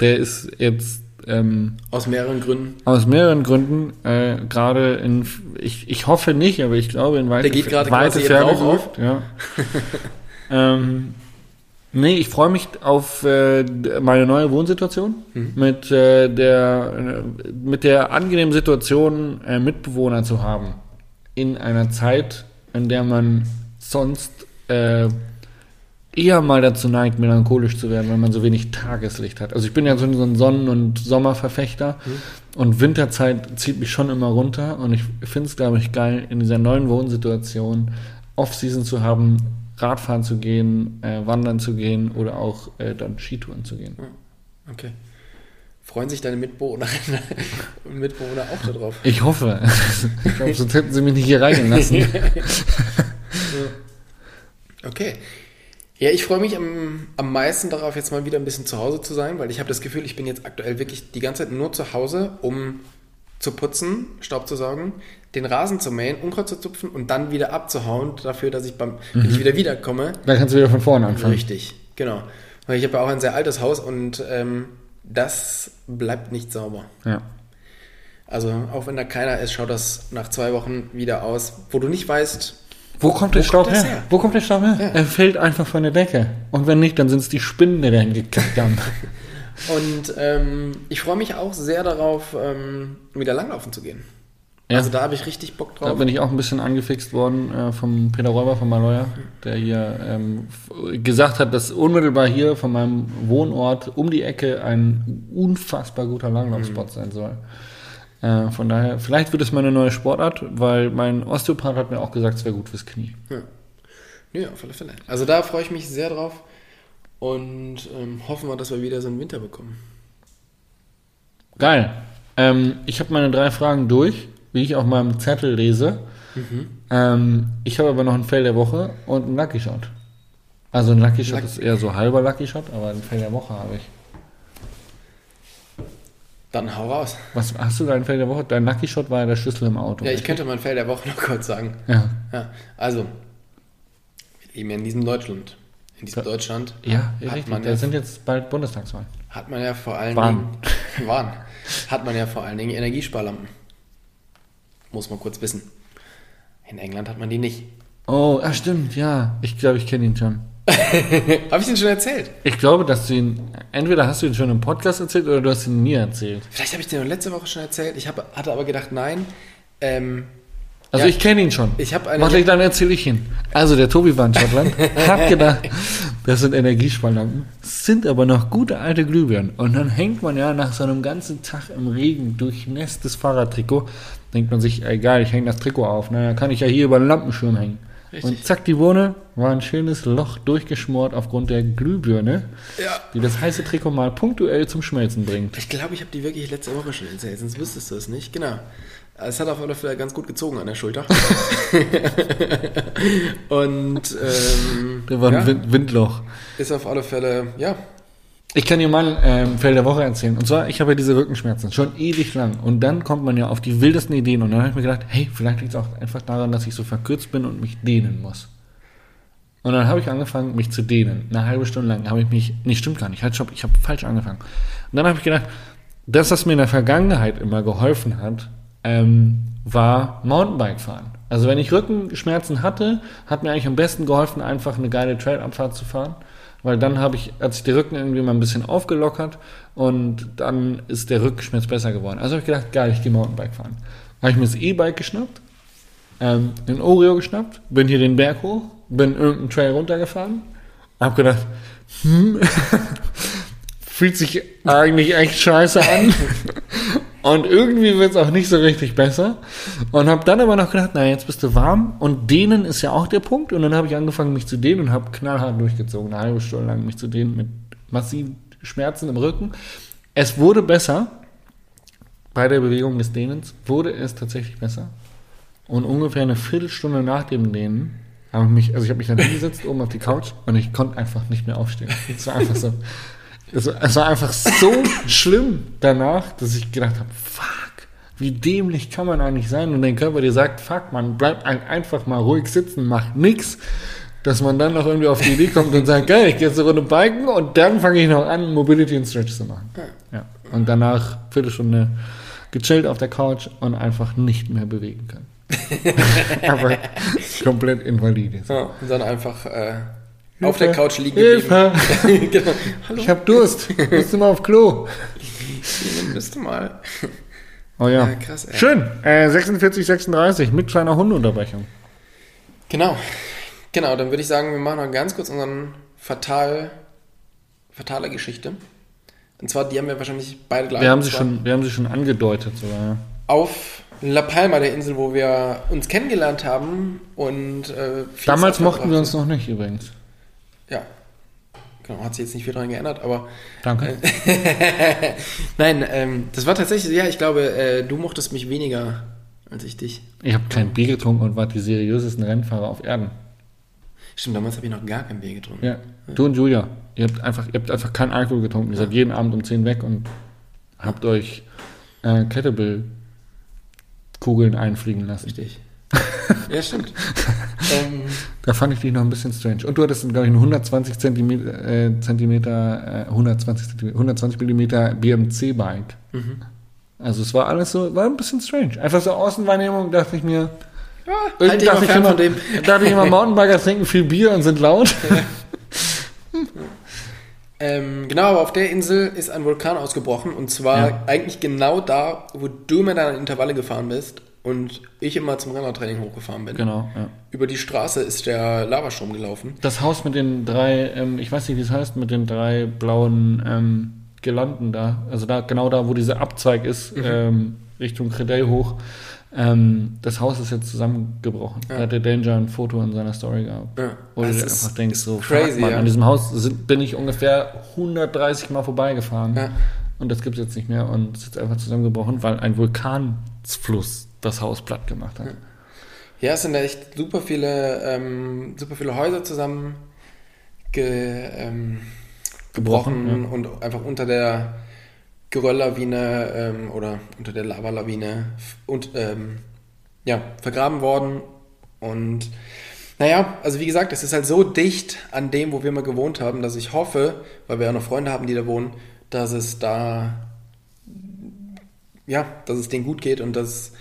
Speaker 3: Der ist jetzt ähm,
Speaker 2: Aus mehreren Gründen.
Speaker 3: aus mehreren Gründen äh, gerade in ich, ich hoffe nicht, aber ich glaube in weite,
Speaker 2: Der geht gerade
Speaker 3: weite Ferne gerückt, Ja. [LAUGHS] ähm, nee, ich freue mich auf äh, meine neue Wohnsituation
Speaker 2: Mhm.
Speaker 3: mit äh, der äh, mit der angenehmen Situation äh, Mitbewohner zu haben in einer Zeit, in der man sonst äh, eher mal dazu neigt, melancholisch zu werden, wenn man so wenig Tageslicht hat. Also ich bin ja so ein Sonnen- und Sommerverfechter und Winterzeit zieht mich schon immer runter und ich finde es, glaube ich, geil, in dieser neuen Wohnsituation Off-Season zu haben, Radfahren zu gehen, äh, wandern zu gehen oder auch äh, dann Skitouren zu gehen.
Speaker 2: Okay. Freuen sich deine Mitbewohnerinnen [LAUGHS] und Mitbewohner auch darauf?
Speaker 3: Ich hoffe. [LAUGHS] ich glaube, sonst hätten sie mich nicht hier reingelassen. [LAUGHS]
Speaker 2: Okay. Ja, ich freue mich am, am meisten darauf, jetzt mal wieder ein bisschen zu Hause zu sein, weil ich habe das Gefühl, ich bin jetzt aktuell wirklich die ganze Zeit nur zu Hause, um zu putzen, Staub zu saugen, den Rasen zu mähen, Unkraut zu zupfen und dann wieder abzuhauen, dafür, dass ich beim, wenn ich wieder wiederkomme,
Speaker 3: Dann kannst du wieder von vorne anfangen.
Speaker 2: richtig, genau. Weil ich habe ja auch ein sehr altes Haus und ähm, das bleibt nicht sauber.
Speaker 3: Ja.
Speaker 2: Also auch wenn da keiner ist, schaut das nach zwei Wochen wieder aus, wo du nicht weißt,
Speaker 3: Wo kommt der
Speaker 2: Wo
Speaker 3: Staub
Speaker 2: kommt
Speaker 3: her?
Speaker 2: her?
Speaker 3: Wo kommt der Staub her?
Speaker 2: Ja.
Speaker 3: Er fällt einfach von der Decke. Und wenn nicht, dann sind es die Spinnen, die dahin gekackt haben. [LAUGHS]
Speaker 2: Und ähm, ich freue mich auch sehr darauf, ähm, wieder langlaufen zu gehen.
Speaker 3: Ja.
Speaker 2: Also da habe ich richtig Bock
Speaker 3: Da
Speaker 2: drauf.
Speaker 3: bin ich auch ein bisschen angefixt worden äh, vom Peter Räuber von Maloya, der hier ähm, gesagt hat, dass unmittelbar hier von meinem Wohnort um die Ecke ein unfassbar guter Langlaufspot sein soll. Äh, von daher, vielleicht wird es meine neue Sportart, weil mein Osteopath hat mir auch gesagt, es wäre gut fürs Knie.
Speaker 2: Ja. ja, auf alle Fälle. Also da freue ich mich sehr drauf und ähm, hoffen wir, dass wir wieder so einen Winter bekommen.
Speaker 3: Geil. Ähm, ich habe meine drei Fragen durch, wie ich auf meinem Zettel lese. Ähm, ich habe aber noch ein Fail der Woche und einen Lucky Shot. Also ein Lucky Shot
Speaker 2: Luck-
Speaker 3: ist eher so halber Lucky Shot, aber ein Fail der Woche habe ich.
Speaker 2: Dann hau raus.
Speaker 3: Was hast du deinen Fail der Woche? Dein Lucky Shot war ja der Schlüssel im Auto.
Speaker 2: Ja, ich könnte mein Fell der Woche [LAUGHS] noch kurz sagen.
Speaker 3: Ja.
Speaker 2: Ja, also, wir leben ja in diesem Deutschland. In diesem Deutschland
Speaker 3: Ja,
Speaker 2: hat,
Speaker 3: richtig.
Speaker 2: man
Speaker 3: Da
Speaker 2: ja,
Speaker 3: sind jetzt bald Bundestagswahlen.
Speaker 2: hat man ja vor allen
Speaker 3: Waren.
Speaker 2: Dingen. [LAUGHS] Waren. Hat man ja vor allen Dingen Energiesparlampen. Muss man kurz wissen. In England hat man die nicht.
Speaker 3: Oh, ah, stimmt, ja. Ich glaube, ich kenne ihn schon. [LAUGHS]
Speaker 2: Habe ich den schon erzählt?
Speaker 3: Ich glaube, dass du ihn, entweder hast du ihn schon im Podcast erzählt oder du hast ihn mir erzählt.
Speaker 2: Vielleicht habe ich den letzte Woche schon erzählt. Ich hab, hatte aber gedacht, nein. Ähm,
Speaker 3: Also
Speaker 2: Ja.
Speaker 3: ich kenne ihn schon.
Speaker 2: Ich habe eine.
Speaker 3: Warte, dann erzähle ich ihn. Also der Tobi war in Schottland, [LAUGHS] hat gedacht, das sind Energiesparlampen, sind aber noch gute alte Glühbirnen. Und dann hängt man ja nach so einem ganzen Tag im Regen durchnässtes Fahrradtrikot, denkt man sich, ey geil, ich hänge das Trikot auf, naja, kann ich ja hier über den Lampenschirm hängen. Und zack, die Wohne war ein schönes Loch durchgeschmort aufgrund der Glühbirne,
Speaker 2: Ja.
Speaker 3: die das heiße Trikot mal punktuell zum Schmelzen bringt.
Speaker 2: Ich glaube, ich habe die wirklich letzte Woche schon erzählt, sonst wüsstest du es nicht. Genau. Es hat auf alle Fälle ganz gut gezogen an der Schulter. [LAUGHS] Und ähm,
Speaker 3: Da war ein
Speaker 2: ja,
Speaker 3: Wind Windloch.
Speaker 2: ist auf alle Fälle, ja,
Speaker 3: Ich kann dir mal ähm, Fell der Woche erzählen. Und zwar, ich habe ja diese Rückenschmerzen schon ewig lang. Und dann kommt man ja auf die wildesten Ideen. Und dann habe ich mir gedacht, hey, vielleicht liegt es auch einfach daran, dass ich so verkürzt bin und mich dehnen muss. Und dann habe ich angefangen, mich zu dehnen. Eine halbe Stunde lang habe ich mich, nee, stimmt gar nicht, halt, stopp, ich habe falsch angefangen. Und dann habe ich gedacht, das, was mir in der Vergangenheit immer geholfen hat, ähm, war Mountainbike fahren. Also wenn ich Rückenschmerzen hatte, hat mir eigentlich am besten geholfen, einfach eine geile Trailabfahrt zu fahren. Weil dann habe ich, hat sich der Rücken irgendwie mal ein bisschen aufgelockert und dann ist der Rückenschmerz besser geworden. Also habe ich gedacht, geil, ich gehe Mountainbike fahren. Habe ich mir das E-Bike geschnappt, ähm, den Oreo geschnappt, bin hier den Berg hoch, bin irgendeinen Trail runtergefahren, habe gedacht, hm, [LAUGHS] fühlt sich eigentlich echt scheiße an. [LAUGHS] Und irgendwie wird es auch nicht so richtig besser. Und habe dann aber noch gedacht, na jetzt bist du warm. Und dehnen ist ja auch der Punkt. Und dann habe ich angefangen, mich zu dehnen und habe knallhart durchgezogen. Eine halbe Stunde lang mich zu dehnen mit massiven Schmerzen im Rücken. Es wurde besser. Bei der Bewegung des Dehnens wurde es tatsächlich besser. Und ungefähr eine Viertelstunde nach dem Dehnen habe ich mich, also ich habe mich dann hingesetzt oben auf die Couch und ich konnte einfach nicht mehr aufstehen. Es war einfach so, [LAUGHS] es war, es war einfach so schlimm danach, dass ich gedacht habe, fuck, wie dämlich kann man eigentlich sein? Und dein Körper dir sagt, fuck, man bleibt ein- einfach mal ruhig sitzen, macht nix, dass man dann noch irgendwie auf die Idee kommt und sagt, geil, ich gehe jetzt eine Runde biken und dann fange ich noch an, Mobility und Stretch zu machen. Ja. Und danach Viertelstunde gechillt auf der Couch und einfach nicht mehr bewegen können. [LAUGHS] [LAUGHS] Aber komplett invalide.
Speaker 2: ja und dann einfach äh, auf der Couch liegen
Speaker 3: Hilfe!
Speaker 2: geblieben. [LAUGHS] genau. Hallo,
Speaker 3: Ich hab Durst. Musst du mal auf Klo? [LAUGHS]
Speaker 2: müsste mal.
Speaker 3: Oh ja.
Speaker 2: Ja, krass, ey.
Speaker 3: Schön. Äh, 46, 36 mit kleiner Hundeunterbrechung.
Speaker 2: Genau. Genau, dann würde ich sagen, wir machen noch ganz kurz unseren fatal, fatale Geschichte. Und zwar, die haben wir wahrscheinlich beide gleich.
Speaker 3: Wir haben sie schon, wir haben sie schon angedeutet sogar. Ja.
Speaker 2: Auf La Palma, der Insel, wo wir uns kennengelernt haben und äh,
Speaker 3: Damals mochten wir uns noch nicht übrigens.
Speaker 2: Ja. Genau, hat sich jetzt nicht viel daran geändert, aber
Speaker 3: Danke. [LAUGHS]
Speaker 2: nein, ähm, das war tatsächlich, ja, ich glaube, äh, du mochtest mich weniger als ich dich.
Speaker 3: Ich habe kein Bier getrunken und war die seriösesten Rennfahrer auf Erden.
Speaker 2: Stimmt, damals habe ich noch gar kein Bier getrunken.
Speaker 3: Ja. Du und Julia, ihr habt einfach, ihr habt einfach keinen Alkohol getrunken. Ihr seid jeden Abend um 10 weg und habt euch äh, Kettlebell-Kugeln einfliegen lassen.
Speaker 2: Richtig. Ja, stimmt. [LAUGHS] ähm,
Speaker 3: Da fand ich dich noch ein bisschen strange. Und du hattest, glaube ich, einen 120 Zentimeter, äh, Zentimeter äh, 120, Zentimeter, 120 Millimeter BMC-Bike. Also es war alles so, war ein bisschen strange. Einfach so Außenwahrnehmung dachte ich mir,
Speaker 2: halt dich mal
Speaker 3: dachte, ich immer,
Speaker 2: von dem.
Speaker 3: dachte ich immer, Mountainbiker trinken viel Bier und sind laut.
Speaker 2: Ähm, genau, aber auf der Insel ist ein Vulkan ausgebrochen und zwar
Speaker 3: Ja.
Speaker 2: eigentlich genau da, wo du immer deine Intervalle gefahren bist und ich immer zum Rennertraining hochgefahren bin.
Speaker 3: Genau, ja.
Speaker 2: Über die Straße ist der Lavastrom gelaufen.
Speaker 3: Das Haus mit den drei, ähm, ich weiß nicht, wie es heißt, mit den drei blauen ähm, Girlanden da. Also da, genau da, wo dieser Abzweig ist, ähm, Richtung Credel hoch. Ähm, das Haus ist jetzt zusammengebrochen. Da hat der Danger ein Foto in seiner Story gehabt.
Speaker 2: Ja.
Speaker 3: Wo du
Speaker 2: Das
Speaker 3: dir
Speaker 2: ist-
Speaker 3: einfach denkst, so,
Speaker 2: crazy,
Speaker 3: Mann,
Speaker 2: ja.
Speaker 3: an diesem Haus sind, bin ich ungefähr 130 Mal vorbeigefahren.
Speaker 2: Ja.
Speaker 3: Und das gibt es jetzt nicht mehr und es ist jetzt einfach zusammengebrochen, weil ein Vulkanfluss das Haus platt gemacht hat.
Speaker 2: Ja, es sind echt super viele, ähm, super viele Häuser zusammen ge, ähm, gebrochen
Speaker 3: Gebrochen,
Speaker 2: und einfach unter der Gerölllawine ähm, oder unter der Lavalawine und ähm, ja, vergraben worden. Und naja, also wie gesagt, es ist halt so dicht an dem, wo wir mal gewohnt haben, dass ich hoffe, weil wir ja noch Freunde haben, die da wohnen, dass es da ja, dass es denen gut geht und dass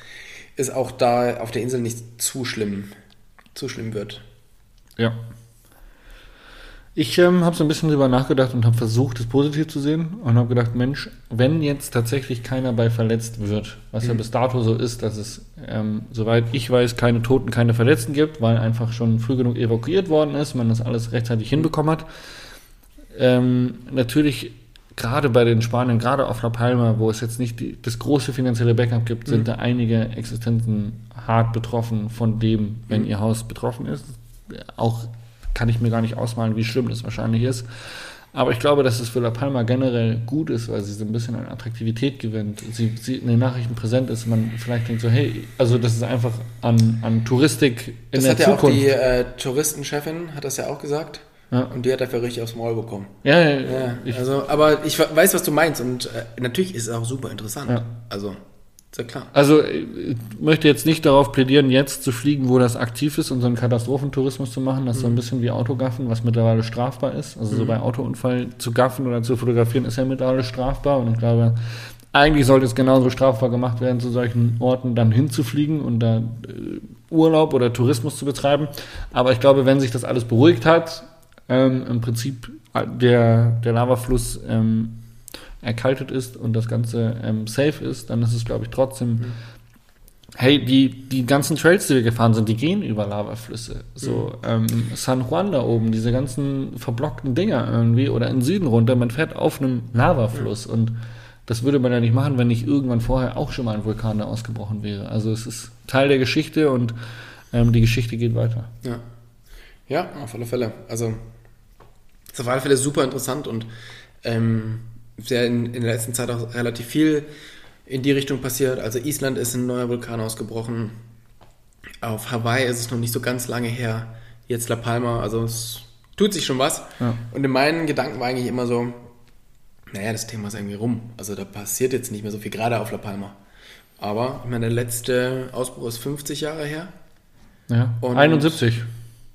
Speaker 2: es auch da auf der Insel nicht zu schlimm, zu schlimm wird.
Speaker 3: Ja. Ich ähm, habe so ein bisschen drüber nachgedacht und habe versucht, es positiv zu sehen und habe gedacht, Mensch, wenn jetzt tatsächlich keiner bei verletzt wird, was ja bis dato so ist, dass es, ähm, soweit ich weiß, keine Toten, keine Verletzten gibt, weil einfach schon früh genug evakuiert worden ist, man das alles rechtzeitig hinbekommen hat. Ähm, natürlich gerade bei den Spaniern, gerade auf La Palma, wo es jetzt nicht die, das große finanzielle Backup gibt, sind da einige Existenzen hart betroffen von dem, wenn ihr Haus betroffen ist. auch kann ich mir gar nicht ausmalen, wie schlimm das wahrscheinlich ist. Aber ich glaube, dass es für La Palma generell gut ist, weil sie so ein bisschen an Attraktivität gewinnt. Sie, sie in den Nachrichten präsent ist. Man vielleicht denkt so, hey, also das ist einfach an, an Touristik in
Speaker 2: Das
Speaker 3: der
Speaker 2: hat ja
Speaker 3: Zukunft.
Speaker 2: auch die äh, Touristenchefin, hat das ja auch gesagt.
Speaker 3: Ja.
Speaker 2: Und die hat dafür richtig aufs Maul bekommen.
Speaker 3: ja, ja,
Speaker 2: Ja,
Speaker 3: ich,
Speaker 2: also, aber ich weiß, was du meinst und äh, natürlich ist es auch super interessant.
Speaker 3: Ja.
Speaker 2: Also, ist ja klar.
Speaker 3: Also ich möchte jetzt nicht darauf plädieren, jetzt zu fliegen, wo das aktiv ist und so einen Katastrophentourismus zu machen. Das ist so ein bisschen wie Autogaffen, was mittlerweile strafbar ist. Also so bei Autounfall zu gaffen oder zu fotografieren ist ja mittlerweile strafbar. Und ich glaube, eigentlich sollte es genauso strafbar gemacht werden, zu solchen Orten dann hinzufliegen und da äh, Urlaub oder Tourismus zu betreiben. Aber ich glaube, wenn sich das alles beruhigt hat, ähm, im Prinzip äh, der, der Lavafluss ähm, erkaltet ist und das Ganze ähm, safe ist, dann ist es, glaube ich, trotzdem. Hey, die, die ganzen Trails, die wir gefahren sind, die gehen über Lavaflüsse. So, ähm, San Juan da oben, diese ganzen verblockten Dinger irgendwie, oder in Süden runter, man fährt auf einem Lavafluss und das würde man ja nicht machen, wenn nicht irgendwann vorher auch schon mal ein Vulkan da ausgebrochen wäre. Also es ist Teil der Geschichte und ähm, die Geschichte geht weiter.
Speaker 2: Ja. Ja, auf alle Fälle. Also, ist auf alle Fälle super interessant und ähm, sehr in, in der letzten Zeit auch relativ viel in die Richtung passiert. Also, Island ist ein neuer Vulkan ausgebrochen. Auf Hawaii ist es noch nicht so ganz lange her. Jetzt La Palma, also es tut sich schon was.
Speaker 3: Ja.
Speaker 2: Und in meinen Gedanken war eigentlich immer so, naja, das Thema ist irgendwie rum. Also da passiert jetzt nicht mehr so viel, gerade auf La Palma. Aber ich meine, der letzte Ausbruch ist 50 Jahre her.
Speaker 3: Ja.
Speaker 2: Und-
Speaker 3: 71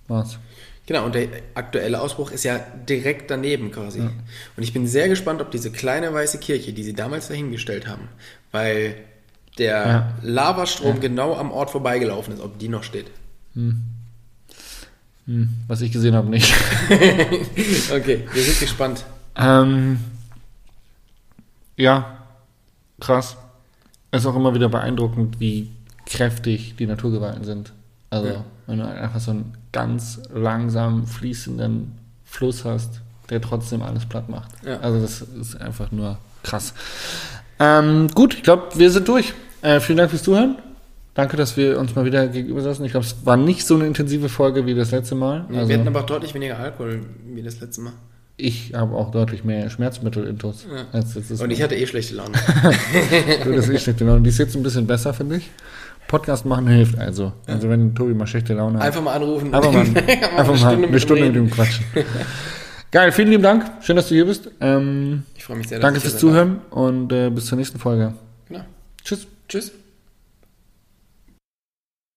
Speaker 3: war's.
Speaker 2: Genau, und der aktuelle Ausbruch ist ja direkt daneben quasi. Und ich bin sehr gespannt, ob diese kleine weiße Kirche, die sie damals dahingestellt haben, weil der
Speaker 3: Ja.
Speaker 2: Lavastrom genau am Ort vorbeigelaufen ist, ob die noch steht.
Speaker 3: Hm, was ich gesehen habe, nicht. [LAUGHS]
Speaker 2: Okay, wir sind gespannt.
Speaker 3: Ähm, ja, krass. Es ist auch immer wieder beeindruckend, wie kräftig die Naturgewalten sind. Also,
Speaker 2: Ja.
Speaker 3: wenn du einfach so einen ganz langsam fließenden Fluss hast, der trotzdem alles platt macht.
Speaker 2: Ja.
Speaker 3: Also, das ist einfach nur krass. Ähm, gut, ich glaube, wir sind durch. Äh, vielen Dank fürs Zuhören. Danke, dass wir uns mal wieder gegenüber saßen. Ich glaube, es war nicht so eine intensive Folge wie das letzte Mal.
Speaker 2: wir
Speaker 3: Also,
Speaker 2: hatten aber auch deutlich weniger Alkohol wie das letzte Mal.
Speaker 3: ich habe auch deutlich mehr Schmerzmittel-Intos.
Speaker 2: Ja. Und ich hatte eh schlechte Laune. [LAUGHS]
Speaker 3: Du, das ist eh schlechte Laune. Die ist jetzt ein bisschen besser, finde ich. Podcast machen hilft also. Also wenn Tobi mal schlechte Laune hat.
Speaker 2: Einfach mal anrufen.
Speaker 3: Einfach mal, [LAUGHS] einfach mal eine Stunde mit ihm quatschen. [LAUGHS] Geil, vielen lieben Dank. Schön, dass du hier bist. Ähm,
Speaker 2: Ich freue mich sehr. dass
Speaker 3: danke fürs. Zuhören und äh, bis zur nächsten Folge.
Speaker 2: Genau.
Speaker 3: Tschüss.
Speaker 2: Tschüss.